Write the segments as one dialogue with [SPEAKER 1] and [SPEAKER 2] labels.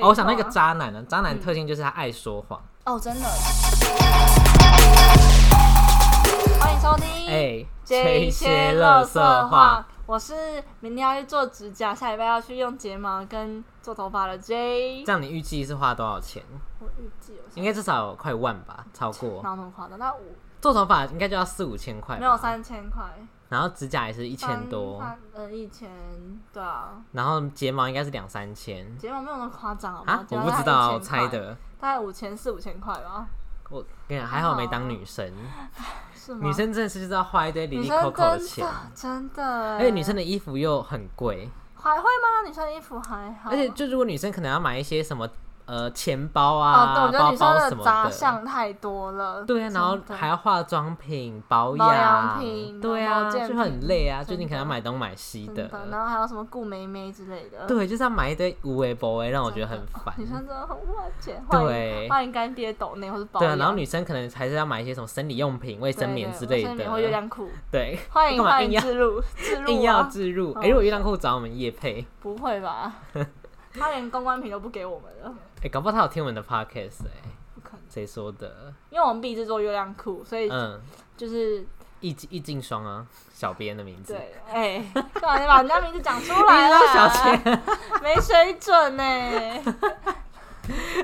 [SPEAKER 1] 哦，我想那个渣男呢，渣男特性就是他爱说谎。
[SPEAKER 2] 哦，真的。欢迎收听，
[SPEAKER 1] 哎，
[SPEAKER 2] 这一些乐色话。我是明天要去做指甲，下礼拜要去用睫毛跟做头发的 J。
[SPEAKER 1] 这样你预计是花多少钱？
[SPEAKER 2] 我预计有
[SPEAKER 1] 应该至少快万吧，超过。
[SPEAKER 2] 哪有那么夸张？那五
[SPEAKER 1] 做头发应该就要四五千块，
[SPEAKER 2] 没有，三千块，
[SPEAKER 1] 然后指甲也是一千多，
[SPEAKER 2] 三呃一千，对啊，
[SPEAKER 1] 然后睫毛应该是两三千
[SPEAKER 2] 睫毛没有那么夸张好吗？
[SPEAKER 1] 我不知道，我猜，的。
[SPEAKER 2] 大概五千四五千块吧，
[SPEAKER 1] 我跟你讲，还好没当女生，
[SPEAKER 2] 是吗？
[SPEAKER 1] 女生真的是就是要花一堆里里扣扣的
[SPEAKER 2] 真
[SPEAKER 1] 钱，
[SPEAKER 2] 真的欸，
[SPEAKER 1] 而且女生的衣服又很贵，
[SPEAKER 2] 还会吗？女生的衣服还好，
[SPEAKER 1] 而且就如果女生可能要买一些什么呃钱包
[SPEAKER 2] 哦，
[SPEAKER 1] 啊、包包什么的，
[SPEAKER 2] 杂项太多了。
[SPEAKER 1] 对啊，然后还要化妆品、保
[SPEAKER 2] 保养
[SPEAKER 1] 养
[SPEAKER 2] 品
[SPEAKER 1] 对啊，就很累啊，就
[SPEAKER 2] 真的。
[SPEAKER 1] 你可能要买东买西
[SPEAKER 2] 真的，然后还有什么顾妹妹之类的，
[SPEAKER 1] 对，就是要买一堆无为博为，让我觉得很烦。
[SPEAKER 2] 女生真的很花钱，
[SPEAKER 1] 对。
[SPEAKER 2] 欢迎干爹抖内或是保
[SPEAKER 1] 对啊，然后女生可能还是要买一些什么生理用品、卫生棉之类
[SPEAKER 2] 的。月
[SPEAKER 1] 的，
[SPEAKER 2] 亮裤，
[SPEAKER 1] 对，
[SPEAKER 2] 欢迎欢迎置入自入
[SPEAKER 1] 硬要
[SPEAKER 2] 啊，
[SPEAKER 1] 置入。
[SPEAKER 2] 好
[SPEAKER 1] 哎，如果月亮裤找我们叶配，
[SPEAKER 2] 不会吧？他连公关品都不给我们了，
[SPEAKER 1] 哎，搞不好他有听我们的 podcast 哎，
[SPEAKER 2] 不可能，
[SPEAKER 1] 谁说的？
[SPEAKER 2] 因为我们必制做月亮裤，所以
[SPEAKER 1] 嗯，
[SPEAKER 2] 就是
[SPEAKER 1] 易易静双啊，小编的名字。
[SPEAKER 2] 对，哎，干嘛你把人家名字讲出
[SPEAKER 1] 你
[SPEAKER 2] 来
[SPEAKER 1] 了小
[SPEAKER 2] 了？
[SPEAKER 1] 千
[SPEAKER 2] 没水准呢。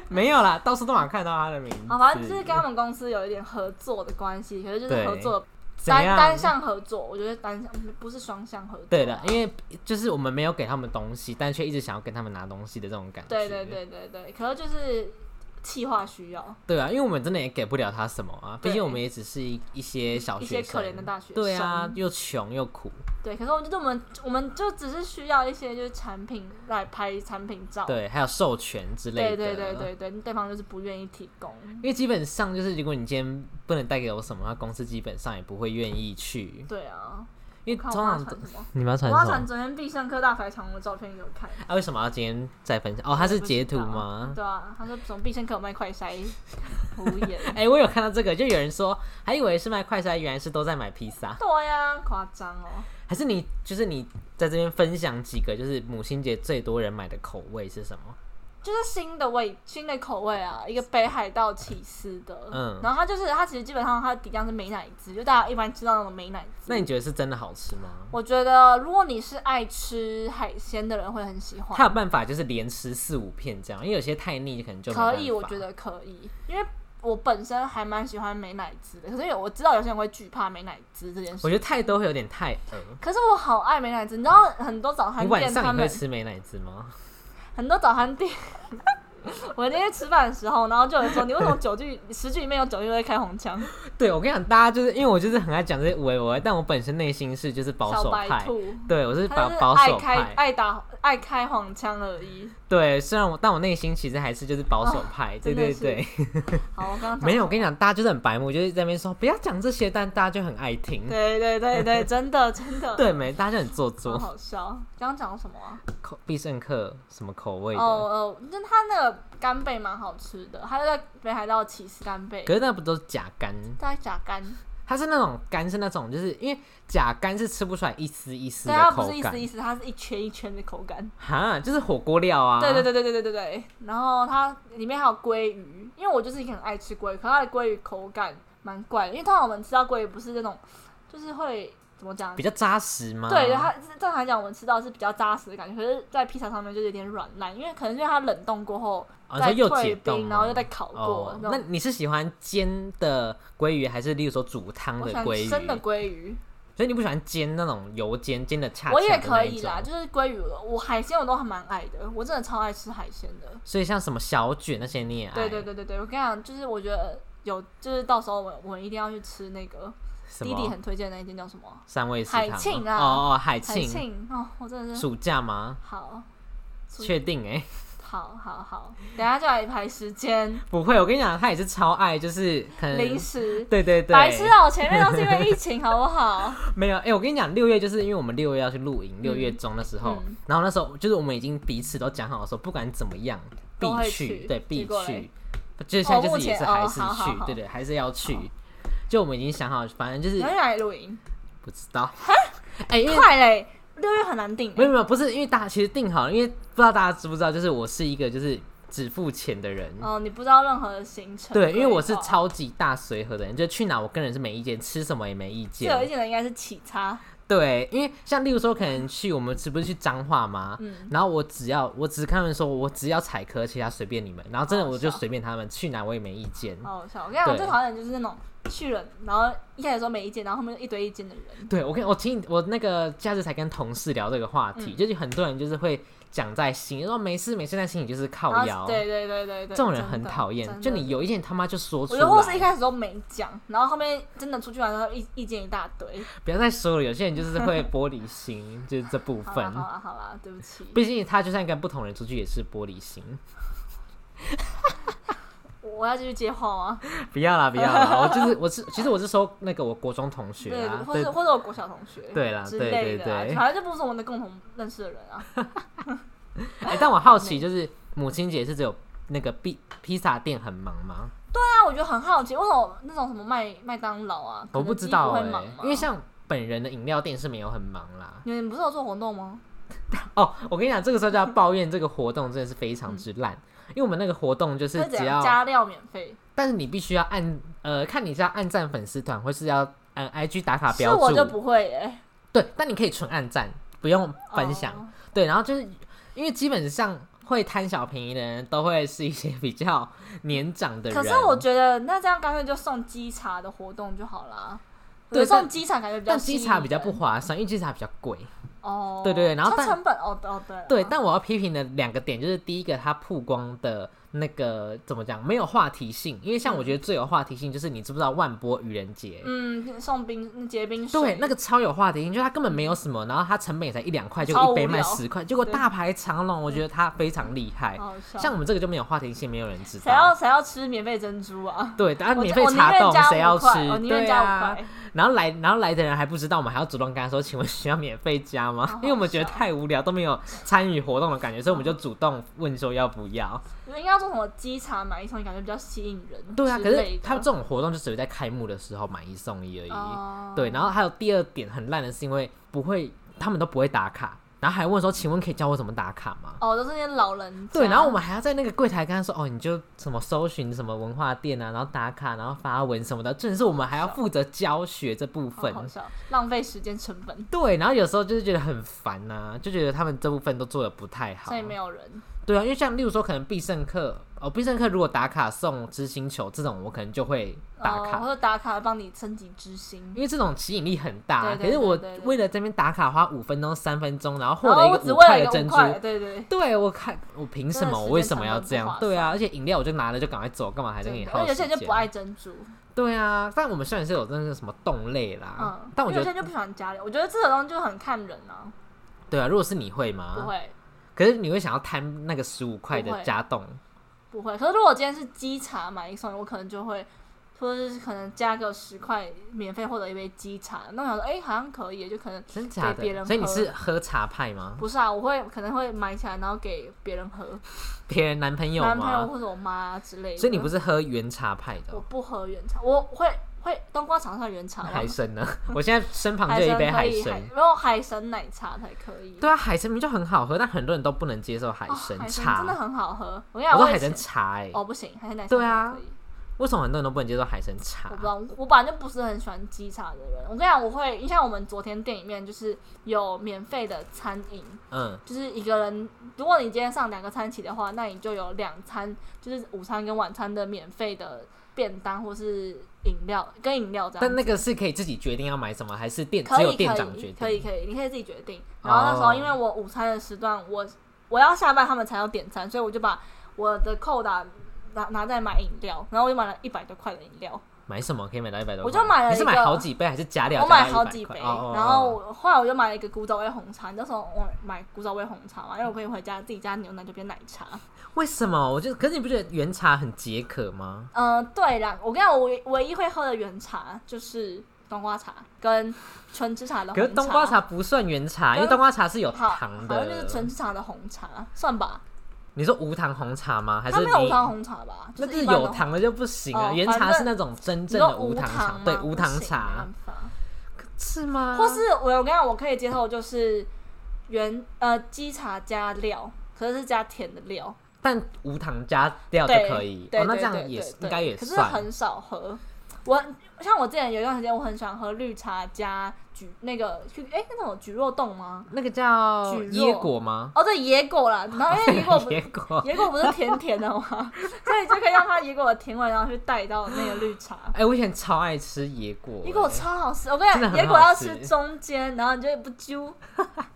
[SPEAKER 1] 没有啦，到处都能看到他的名字。
[SPEAKER 2] 好，反正就是跟他们公司有一点合作的关系，可是就是合作单单向合作，我觉得单向不是双向合作。
[SPEAKER 1] 对的，因为就是我们没有给他们东西，但却一直想要跟他们拿东西的这种感觉。
[SPEAKER 2] 对对对对对，可能就是企划需要
[SPEAKER 1] 对啊，因为我们真的也给不了他什么啊，毕竟我们也只是一一些小学生，
[SPEAKER 2] 一些可怜的大学生。
[SPEAKER 1] 对啊，又穷又苦，
[SPEAKER 2] 对，可是我觉得我们我们就只是需要一些就是产品来拍产品照。
[SPEAKER 1] 对，还有授权之类的。
[SPEAKER 2] 对对对对对，对方就是不愿意提供。
[SPEAKER 1] 因为基本上就是，如果你今天不能带给我什么，那公司基本上也不会愿意去，
[SPEAKER 2] 对啊，
[SPEAKER 1] 因为
[SPEAKER 2] 看我妈
[SPEAKER 1] 通常
[SPEAKER 2] 传什么？
[SPEAKER 1] 你们要传什么？
[SPEAKER 2] 我要传昨天必胜客大排长龙的照片给我看。
[SPEAKER 1] 啊，为什么要今天再分享？哦，他是截图吗？
[SPEAKER 2] 对啊，他说什么必胜客有卖快筛，胡言。
[SPEAKER 1] 哎、我有看到这个，就有人说还以为是卖快筛，原来是都在买披萨。
[SPEAKER 2] 对呀、夸张哦。
[SPEAKER 1] 还是你就是你在这边分享几个，就是母亲节最多人买的口味是什么？
[SPEAKER 2] 就是新的味，新的口味啊，一个北海道起司的，
[SPEAKER 1] 嗯
[SPEAKER 2] 然后它就是它其实基本上它的底酱是美乃滋，就大家一般知道那种美乃滋。
[SPEAKER 1] 那你觉得是真的好吃吗？
[SPEAKER 2] 我觉得如果你是爱吃海鲜的人会很喜欢，
[SPEAKER 1] 它有办法就是连吃四五片这样，因为有些太腻可能就
[SPEAKER 2] 可以，我觉得可以，因为我本身还蛮喜欢美乃滋的，可是有我知道有些人会惧怕美乃滋这件事，
[SPEAKER 1] 我觉得太多会有点太恶。
[SPEAKER 2] 可是我好爱美乃滋，你知道很多早
[SPEAKER 1] 你
[SPEAKER 2] 餐
[SPEAKER 1] 晚上也会
[SPEAKER 2] 店他们
[SPEAKER 1] 吃美乃滋吗？
[SPEAKER 2] 很多早餐店。我那天吃饭的时候，然后就有人说：“你为什么九句十句里面有九句都会开黄腔？”
[SPEAKER 1] 对，我跟你讲，大家就是因为我就是很爱讲这些无为无为，但我本身内心是就是保守派，对我是
[SPEAKER 2] 他就是
[SPEAKER 1] 保保守派，
[SPEAKER 2] 爱打爱开黄腔而已。
[SPEAKER 1] 对，虽然我但我内心其实还是就是保守派，对对对，
[SPEAKER 2] 好，我刚刚
[SPEAKER 1] 没有，我跟你讲，大家就是很白目，就是在那边说不要讲这些，但大家就很爱听，
[SPEAKER 2] 对对对对，真的真的，
[SPEAKER 1] 对没？大家就很做作。
[SPEAKER 2] 好笑。刚刚讲到什么啊？
[SPEAKER 1] 口必胜客什么口味
[SPEAKER 2] 哦
[SPEAKER 1] 的？
[SPEAKER 2] 哦，那他那个干贝蛮好吃的，还有在北海道起司干贝
[SPEAKER 1] 可，是那不都是假干？
[SPEAKER 2] 在假干，
[SPEAKER 1] 它是那种干，是那种就是因为假干是吃不出来一丝一丝
[SPEAKER 2] 它不是一丝一，丝，它是一圈一圈的口感。
[SPEAKER 1] 哈，就是火锅料啊。
[SPEAKER 2] 对对对对对对对对。然后它里面还有鲑鱼，因为我就是很爱吃鲑鱼，可它的鲑鱼口感蛮怪的，因为通常我们吃到鲑鱼不是那种，就是会怎么讲
[SPEAKER 1] 比？较扎实吗？
[SPEAKER 2] 对，它正常来讲，我们吃到是比较扎实的感觉，可是，在披萨上面就有点软烂，因为可能是因为它冷冻过后，
[SPEAKER 1] 哦，
[SPEAKER 2] 再
[SPEAKER 1] 又
[SPEAKER 2] 退
[SPEAKER 1] 解冻
[SPEAKER 2] 冰，然后又
[SPEAKER 1] 吗
[SPEAKER 2] 再烤过
[SPEAKER 1] 哦，
[SPEAKER 2] 那
[SPEAKER 1] 你是喜欢煎的鲑鱼，还是例如说煮汤的鲑鱼？
[SPEAKER 2] 生的鲑鱼，
[SPEAKER 1] 所以你不喜欢煎那种油煎，煎的恰恰
[SPEAKER 2] 我也可以啦，就是鲑鱼，我海鲜我都还蛮爱的，我真的超爱吃海鲜的。
[SPEAKER 1] 所以像什么小卷那些你也爱？
[SPEAKER 2] 对对对对对，我跟你讲，就是我觉得有，就是到时候我我一定要去吃那个弟弟很推荐的那一间叫什么？
[SPEAKER 1] 三味食
[SPEAKER 2] 海
[SPEAKER 1] 堂
[SPEAKER 2] 庆啊。
[SPEAKER 1] 哦哦，海
[SPEAKER 2] 海
[SPEAKER 1] 庆，
[SPEAKER 2] 哦，我真的是。
[SPEAKER 1] 暑假吗？
[SPEAKER 2] 好，暑
[SPEAKER 1] 确定哎、
[SPEAKER 2] 好好好，等下就来排时间，
[SPEAKER 1] 不会，我跟你讲，他也是超爱，就是可能
[SPEAKER 2] 零食。
[SPEAKER 1] 对对对，
[SPEAKER 2] 白痴啊！我前面都是因为疫情，好不好？
[SPEAKER 1] 没有，哎、我跟你讲，六月就是因为我们六月要去露营，六、月中的时候，
[SPEAKER 2] 嗯。
[SPEAKER 1] 然后那时候就是我们已经彼此都讲好说，不管怎么样必去，
[SPEAKER 2] 去
[SPEAKER 1] 对，必去。就是现在就是也是还是去，
[SPEAKER 2] 好好好。
[SPEAKER 1] 对对，还是要去。就我们已经想好，反正就是
[SPEAKER 2] 你要去哪里露营？
[SPEAKER 1] 不知道。哎、因为
[SPEAKER 2] 快嘞！六月很难定欸，
[SPEAKER 1] 没有没有，不是因为大家其实定好了，因为不知道大家知不知道，就是我是一个就是只付钱的人。
[SPEAKER 2] 哦，你不知道任何的行程规
[SPEAKER 1] 对，因为我是超级大随和的人，就去哪我个人是没意见，吃什么也没意见。
[SPEAKER 2] 最有意见的应该是起差，
[SPEAKER 1] 对，因为像例如说，可能去我们是不是去彰化吗？
[SPEAKER 2] 嗯，
[SPEAKER 1] 然后我只要我只看他们说，我只要采科，其他随便你们。然后真的我就随便他们去哪我也没意见。
[SPEAKER 2] 好好笑。我跟你讲，我最讨厌的就是那种去了，然后一开始说没意见，然后后面一堆意见的人。
[SPEAKER 1] 对我跟我听我那个假日才跟同事聊这个话题，
[SPEAKER 2] 嗯
[SPEAKER 1] 就是很多人就是会讲在心，说没事没事，但心里就是靠腰。
[SPEAKER 2] 对对对对对，
[SPEAKER 1] 这种人很讨厌，就你有意见他妈就说出
[SPEAKER 2] 我觉得或是一，开始都没讲，然后后面真的出去玩的时候意意见一大堆。
[SPEAKER 1] 不要再说了。有些人就是会玻璃心，就是这部分。
[SPEAKER 2] 好啦好啦，对不起，
[SPEAKER 1] 毕竟他就算跟不同人出去也是玻璃心。
[SPEAKER 2] 我要继续接话吗？
[SPEAKER 1] 不要啦，不要啦，我就是我是其实我是说那个我国中同学
[SPEAKER 2] 对，
[SPEAKER 1] 啦，对
[SPEAKER 2] 或者或者我国小同学，
[SPEAKER 1] 对啦
[SPEAKER 2] 之
[SPEAKER 1] 对
[SPEAKER 2] 类的啊
[SPEAKER 1] 对对
[SPEAKER 2] 反正就不是我们的共同认识的人啊。
[SPEAKER 1] 哎、但我好奇，就是母亲节是只有那个披披萨店很忙吗？
[SPEAKER 2] 对啊我觉得很好奇，为什么那种什么麦麦当劳啊，
[SPEAKER 1] 我
[SPEAKER 2] 肯德基
[SPEAKER 1] 不知道哎、
[SPEAKER 2] 会忙吗？
[SPEAKER 1] 因为像本人的饮料店是没有很忙啦。
[SPEAKER 2] 你们不是有做活动吗？
[SPEAKER 1] 哦，我跟你讲，这个时候就要抱怨这个活动真的是非常之烂，因为我们那个活动就是只要，
[SPEAKER 2] 加料免费？
[SPEAKER 1] 但是你必须要按呃，看你是要按赞粉丝团，或是要按 IG 打卡
[SPEAKER 2] 是
[SPEAKER 1] 标注，
[SPEAKER 2] 我就不会耶，
[SPEAKER 1] 对，但你可以纯按赞，不用分享。
[SPEAKER 2] 哦
[SPEAKER 1] 对，然后就是因为基本上会贪小便宜的人都会是一些比较年长的人。
[SPEAKER 2] 可是我觉得那这样干脆就送鸡茶的活动就好啦。
[SPEAKER 1] 对
[SPEAKER 2] 对，送鸡茶感觉比较
[SPEAKER 1] 但鸡茶比较不划算，因为鸡茶比较贵。
[SPEAKER 2] 哦。
[SPEAKER 1] 对对对然后但
[SPEAKER 2] 成本哦哦对
[SPEAKER 1] 对，但我要批评的两个点就是，第一个它曝光的那个怎么讲，没有话题性。因为像我觉得最有话题性就是你知不知道万波愚人节？
[SPEAKER 2] 嗯送冰结冰水，
[SPEAKER 1] 对，那个超有话题性，就它根本没有什么，然后它成本也才一两块，就一杯卖十块，结果大排长龙，我觉得它非常厉害。像我们这个就没有话题性，没有人知道
[SPEAKER 2] 谁要
[SPEAKER 1] 道。
[SPEAKER 2] 谁要吃免费珍珠啊？
[SPEAKER 1] 对，然后
[SPEAKER 2] 我
[SPEAKER 1] 免费茶冻谁要吃对啊，
[SPEAKER 2] 块。
[SPEAKER 1] 然后来，然后来的人还不知道，我们还要主动跟他说，请问需要免费加吗？
[SPEAKER 2] 好好
[SPEAKER 1] 因为我们觉得太无聊，都没有参与活动的感觉，所以我们就主动问说要不要。
[SPEAKER 2] 应该要做什么机场买一送一，感觉比较吸引人。
[SPEAKER 1] 对啊，可是他们这种活动就只有在开幕的时候买一送一而已。
[SPEAKER 2] 哦
[SPEAKER 1] 对，然后还有第二点很烂的是，因为不会，他们都不会打卡，然后还问说，请问可以教我怎么打卡吗？
[SPEAKER 2] 哦，都是那些老人家。
[SPEAKER 1] 对，然后我们还要在那个柜台跟他说，哦，你就什么搜寻什么文化店啊，然后打卡，然后发文什么的。甚至是我们还要负责教学这部分。
[SPEAKER 2] 好好笑，浪费时间成本，
[SPEAKER 1] 对，然后有时候就是觉得很烦呐、就觉得他们这部分都做的不太好
[SPEAKER 2] 所。以没有人。
[SPEAKER 1] 对啊，因为像例如说，可能必胜客哦，必胜客如果打卡送知心球这种，我可能就会打卡，
[SPEAKER 2] 哦，或者打卡帮你升级知心。
[SPEAKER 1] 因为这种吸引力很大。可是我为了这边打卡花五分钟、三分钟，然后获得一个五块的珍珠，
[SPEAKER 2] 对对对。
[SPEAKER 1] 对我看我凭什么？我为什么要这样？对啊，而且饮料我就拿了就赶快走，干嘛还在给你耗时
[SPEAKER 2] 真的而且有些人就不
[SPEAKER 1] 间？
[SPEAKER 2] 爱珍珠，
[SPEAKER 1] 对啊，但我们虽然是有真的是什么冻类啦，
[SPEAKER 2] 嗯，
[SPEAKER 1] 但我觉得
[SPEAKER 2] 有些人就不喜欢加料，我觉得这种东西就很看人啊，
[SPEAKER 1] 对啊，如果是你会吗？
[SPEAKER 2] 不会
[SPEAKER 1] 可是你会想要贪那个十五块的加冻？
[SPEAKER 2] 不会。可是如果今天是鸡茶买一送一，我可能就会，或者是可能加个十块免费获得一杯鸡茶，那我想说，哎、好像可以，就可能
[SPEAKER 1] 真假
[SPEAKER 2] 给别人
[SPEAKER 1] 的？所以你是喝茶派吗？
[SPEAKER 2] 不是啊，我会可能会买起来，然后给别人喝，
[SPEAKER 1] 别人男朋友
[SPEAKER 2] 男朋友？或者我妈、啊、之类的。
[SPEAKER 1] 所以你不是喝原茶派的哦、
[SPEAKER 2] 我不喝原茶，我会会冬瓜茶算原茶吗？
[SPEAKER 1] 海参呢？我现在身旁就有一杯海参
[SPEAKER 2] 海。没有海参奶茶才可以。
[SPEAKER 1] 对啊，海参明明就很好喝，但很多人都不能接受海
[SPEAKER 2] 哦
[SPEAKER 1] 参茶。
[SPEAKER 2] 真的很好喝。我跟你讲，我
[SPEAKER 1] 海参茶哎、
[SPEAKER 2] 哦不行，海参奶茶
[SPEAKER 1] 对啊为什么很多人都不能接受海参茶
[SPEAKER 2] 我不知？道，我本来就不是很喜欢鸡茶的人。我跟你讲，我会，你像我们昨天店里面就是有免费的餐饮，
[SPEAKER 1] 嗯，
[SPEAKER 2] 就是一个人，如果你今天上两个餐起的话，那你就有两餐，就是午餐跟晚餐的免费的便当或是饮料跟饮料这样。
[SPEAKER 1] 但那个是可以自己决定要买什么，还是店只有店
[SPEAKER 2] 可
[SPEAKER 1] 长决定？
[SPEAKER 2] 以可以可以，你可以自己决定。然后那时候
[SPEAKER 1] 哦
[SPEAKER 2] 因为我午餐的时段，我我要下班他们才要点餐，所以我就把我的扣打拿拿在买饮料，然后我就买了一百多块的饮料。
[SPEAKER 1] 买什么可以买到一百多？
[SPEAKER 2] 我就买了
[SPEAKER 1] 你是买好几杯还是加料？
[SPEAKER 2] 我买
[SPEAKER 1] 加到100
[SPEAKER 2] 好几杯，
[SPEAKER 1] 块哦哦
[SPEAKER 2] 然后后来我就买了一个古早味红茶。那时候我买古早味红茶嘛，因为我可以回家自己加牛奶就变奶茶。
[SPEAKER 1] 为什么？我就可是你不觉得原茶很解渴吗？
[SPEAKER 2] 嗯、对啦，我跟你讲，我唯唯一会喝的原茶就是冬瓜茶跟纯芝茶的红茶。
[SPEAKER 1] 可是冬瓜茶不算原茶，因为冬瓜茶是有糖的
[SPEAKER 2] 好像就是
[SPEAKER 1] 的。
[SPEAKER 2] 纯芝茶的红茶，算吧。
[SPEAKER 1] 你说无糖红茶吗？还是
[SPEAKER 2] 它没有无
[SPEAKER 1] 你？
[SPEAKER 2] 糖红茶吧？
[SPEAKER 1] 那就是
[SPEAKER 2] 是一般的
[SPEAKER 1] 有糖的就不行啊。
[SPEAKER 2] 哦
[SPEAKER 1] 原茶是那种真正
[SPEAKER 2] 的无
[SPEAKER 1] 糖茶，对，无糖茶是吗？
[SPEAKER 2] 或是我我跟你讲，我可以接受就是原呃鸡茶加料，可是是加甜的料，
[SPEAKER 1] 但无糖加料就
[SPEAKER 2] 对
[SPEAKER 1] 可以。
[SPEAKER 2] 对
[SPEAKER 1] 哦，那这
[SPEAKER 2] 对对
[SPEAKER 1] 样也是
[SPEAKER 2] 对对
[SPEAKER 1] 应该也
[SPEAKER 2] 可是
[SPEAKER 1] 算。
[SPEAKER 2] 很少喝。我像我之前有一段时间，我很喜欢喝绿茶加橘那个哎、那种橘若冻吗？
[SPEAKER 1] 那个叫
[SPEAKER 2] 蒟蒻
[SPEAKER 1] 椰果吗？
[SPEAKER 2] 哦，对，野果啦。然后因为野果不
[SPEAKER 1] 椰果。
[SPEAKER 2] 野果不是甜甜的吗？所以就可以让它野果的甜味，然后去带到那个绿茶。
[SPEAKER 1] 哎、我以前超爱吃椰果、
[SPEAKER 2] 野果
[SPEAKER 1] 哎
[SPEAKER 2] 超好吃，我跟你讲，
[SPEAKER 1] 真的很
[SPEAKER 2] 野果要
[SPEAKER 1] 吃
[SPEAKER 2] 吃中间，然后你就不揪。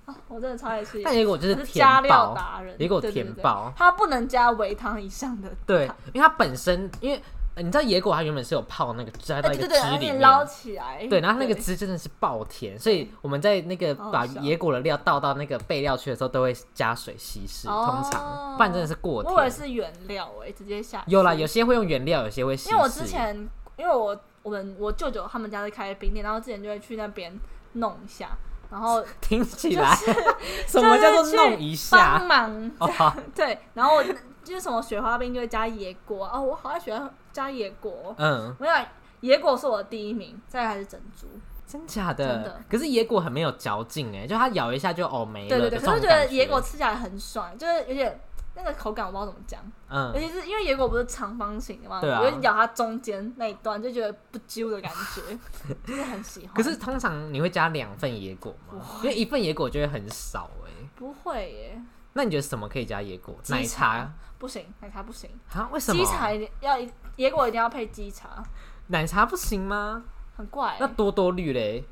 [SPEAKER 2] 哦我真的超爱吃野
[SPEAKER 1] 但
[SPEAKER 2] 果，
[SPEAKER 1] 椰果就是
[SPEAKER 2] 是加料
[SPEAKER 1] 爆，
[SPEAKER 2] 达人。
[SPEAKER 1] 野果甜爆
[SPEAKER 2] 它不能加微糖以上的。
[SPEAKER 1] 对，因为它本身，因为、呃你知道野果它原本是有泡那个加
[SPEAKER 2] 哎，
[SPEAKER 1] 到一个汁里面，
[SPEAKER 2] 捞起来。
[SPEAKER 1] 对，然后那个汁真的是爆甜，所以我们在那个把
[SPEAKER 2] 好好笑
[SPEAKER 1] 椰果的料倒到那个备料区的时候，都会加水稀释，
[SPEAKER 2] 哦
[SPEAKER 1] 通常不然真的是过
[SPEAKER 2] 我以为
[SPEAKER 1] 甜。
[SPEAKER 2] 是原料哎、直接下。
[SPEAKER 1] 有啦，有些会用原料，有些会稀释。
[SPEAKER 2] 因为我之前，因为我我们我舅舅他们家是开冰店，然后之前就会去那边弄一下，然后
[SPEAKER 1] 听起来 什么叫做弄一
[SPEAKER 2] 帮
[SPEAKER 1] 下？
[SPEAKER 2] 对，然后就是什么雪花冰就会加野果哦，我好爱喜欢加野果。
[SPEAKER 1] 嗯，
[SPEAKER 2] 我想野果是我的第一名，再来还是珍珠。
[SPEAKER 1] 真假的？
[SPEAKER 2] 真的
[SPEAKER 1] 可是野果很没有嚼劲哎，就它咬一下就哦没了。
[SPEAKER 2] 对对对，
[SPEAKER 1] 的
[SPEAKER 2] 可是觉得野果吃起来很爽，就是有点那个口感，我不知道怎么讲。尤
[SPEAKER 1] 嗯，
[SPEAKER 2] 其是因为野果不是长方形的嘛，
[SPEAKER 1] 对啊
[SPEAKER 2] 我就咬它中间那一段，就觉得不揪的感觉，就是很喜欢。
[SPEAKER 1] 可是通常你会加两份野果吗？因为一份野果就会很少哎。
[SPEAKER 2] 不会耶，
[SPEAKER 1] 那你觉得什么可以加野果？奶茶
[SPEAKER 2] 不行，奶茶不行，
[SPEAKER 1] 啊？为什么？
[SPEAKER 2] 鸡茶一定要一野果一定要配鸡茶，
[SPEAKER 1] 奶茶不行吗？
[SPEAKER 2] 很怪
[SPEAKER 1] 那。多多绿嘞？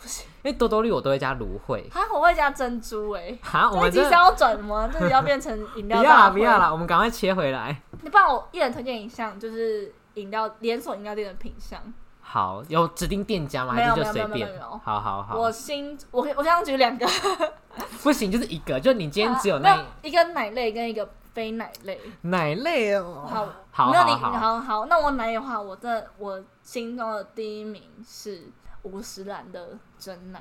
[SPEAKER 2] 不行，
[SPEAKER 1] 因为多多绿我都会加芦荟。
[SPEAKER 2] 它我会加珍珠哎。
[SPEAKER 1] 哈，我们这
[SPEAKER 2] 集是要转吗？这里要变成饮料
[SPEAKER 1] 不要啦，不要啦，我们赶快切回来。
[SPEAKER 2] 你帮我一人推荐一项，就是饮料连锁饮料店的品相。
[SPEAKER 1] 好，有指定店家吗？还是就随便？好好好
[SPEAKER 2] 我，新我我想举两个，
[SPEAKER 1] 不行，就是一个，就你今天只有
[SPEAKER 2] 啊没有
[SPEAKER 1] 那
[SPEAKER 2] 一个奶类跟一个非奶类。
[SPEAKER 1] 奶类哦。
[SPEAKER 2] 好，
[SPEAKER 1] 好
[SPEAKER 2] 没有你
[SPEAKER 1] 好好
[SPEAKER 2] 那我奶的话，我真的我心中的第一名是五十兰的真奶，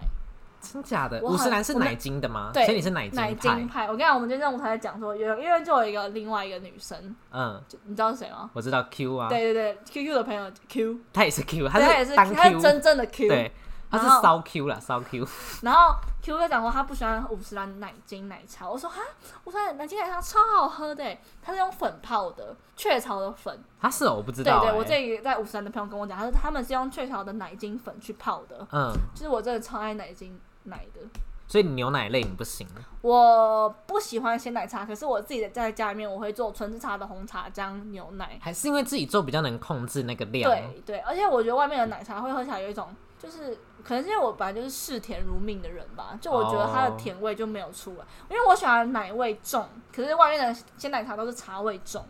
[SPEAKER 1] 真假的？五十兰是奶精的吗？
[SPEAKER 2] 对
[SPEAKER 1] 所以你是奶
[SPEAKER 2] 奶
[SPEAKER 1] 精奶。
[SPEAKER 2] 精派。我跟你讲，我们今天中午才在讲说，有因为就有一个另外一个女生，
[SPEAKER 1] 嗯，
[SPEAKER 2] 你知道是谁吗？
[SPEAKER 1] 我知道 Q 啊，
[SPEAKER 2] 对对对，QQ 的朋友 Q，
[SPEAKER 1] 他也是 Q，他
[SPEAKER 2] 也是
[SPEAKER 1] 单
[SPEAKER 2] 他是真正的 Q，
[SPEAKER 1] 对，他是
[SPEAKER 2] 然后
[SPEAKER 1] 骚 Q 啦，骚 Q。
[SPEAKER 2] 然后 Q 就讲说他不喜欢五十兰奶精奶茶，我说哈，五十兰奶精奶茶超好喝的耶，它是用粉泡的，雀巢的粉。
[SPEAKER 1] 他是哦我不知道欸。
[SPEAKER 2] 对对，我这里在五十兰的朋友跟我讲，他说他们是用雀巢的奶精粉去泡的，
[SPEAKER 1] 嗯，
[SPEAKER 2] 就是我真的超爱奶精奶的。
[SPEAKER 1] 所以你牛奶类你不行。
[SPEAKER 2] 我不喜欢鲜奶茶，可是我自己在家里面我会做纯茶的红茶姜牛奶。
[SPEAKER 1] 还是因为自己做比较能控制那个量。
[SPEAKER 2] 对对，而且我觉得外面的奶茶会喝起来有一种，就是可能是因为我本来就是嗜甜如命的人吧，就我觉得它的
[SPEAKER 1] 哦
[SPEAKER 2] 甜味就没有出来，因为我喜欢奶味重，可是外面的鲜奶茶都是茶味重，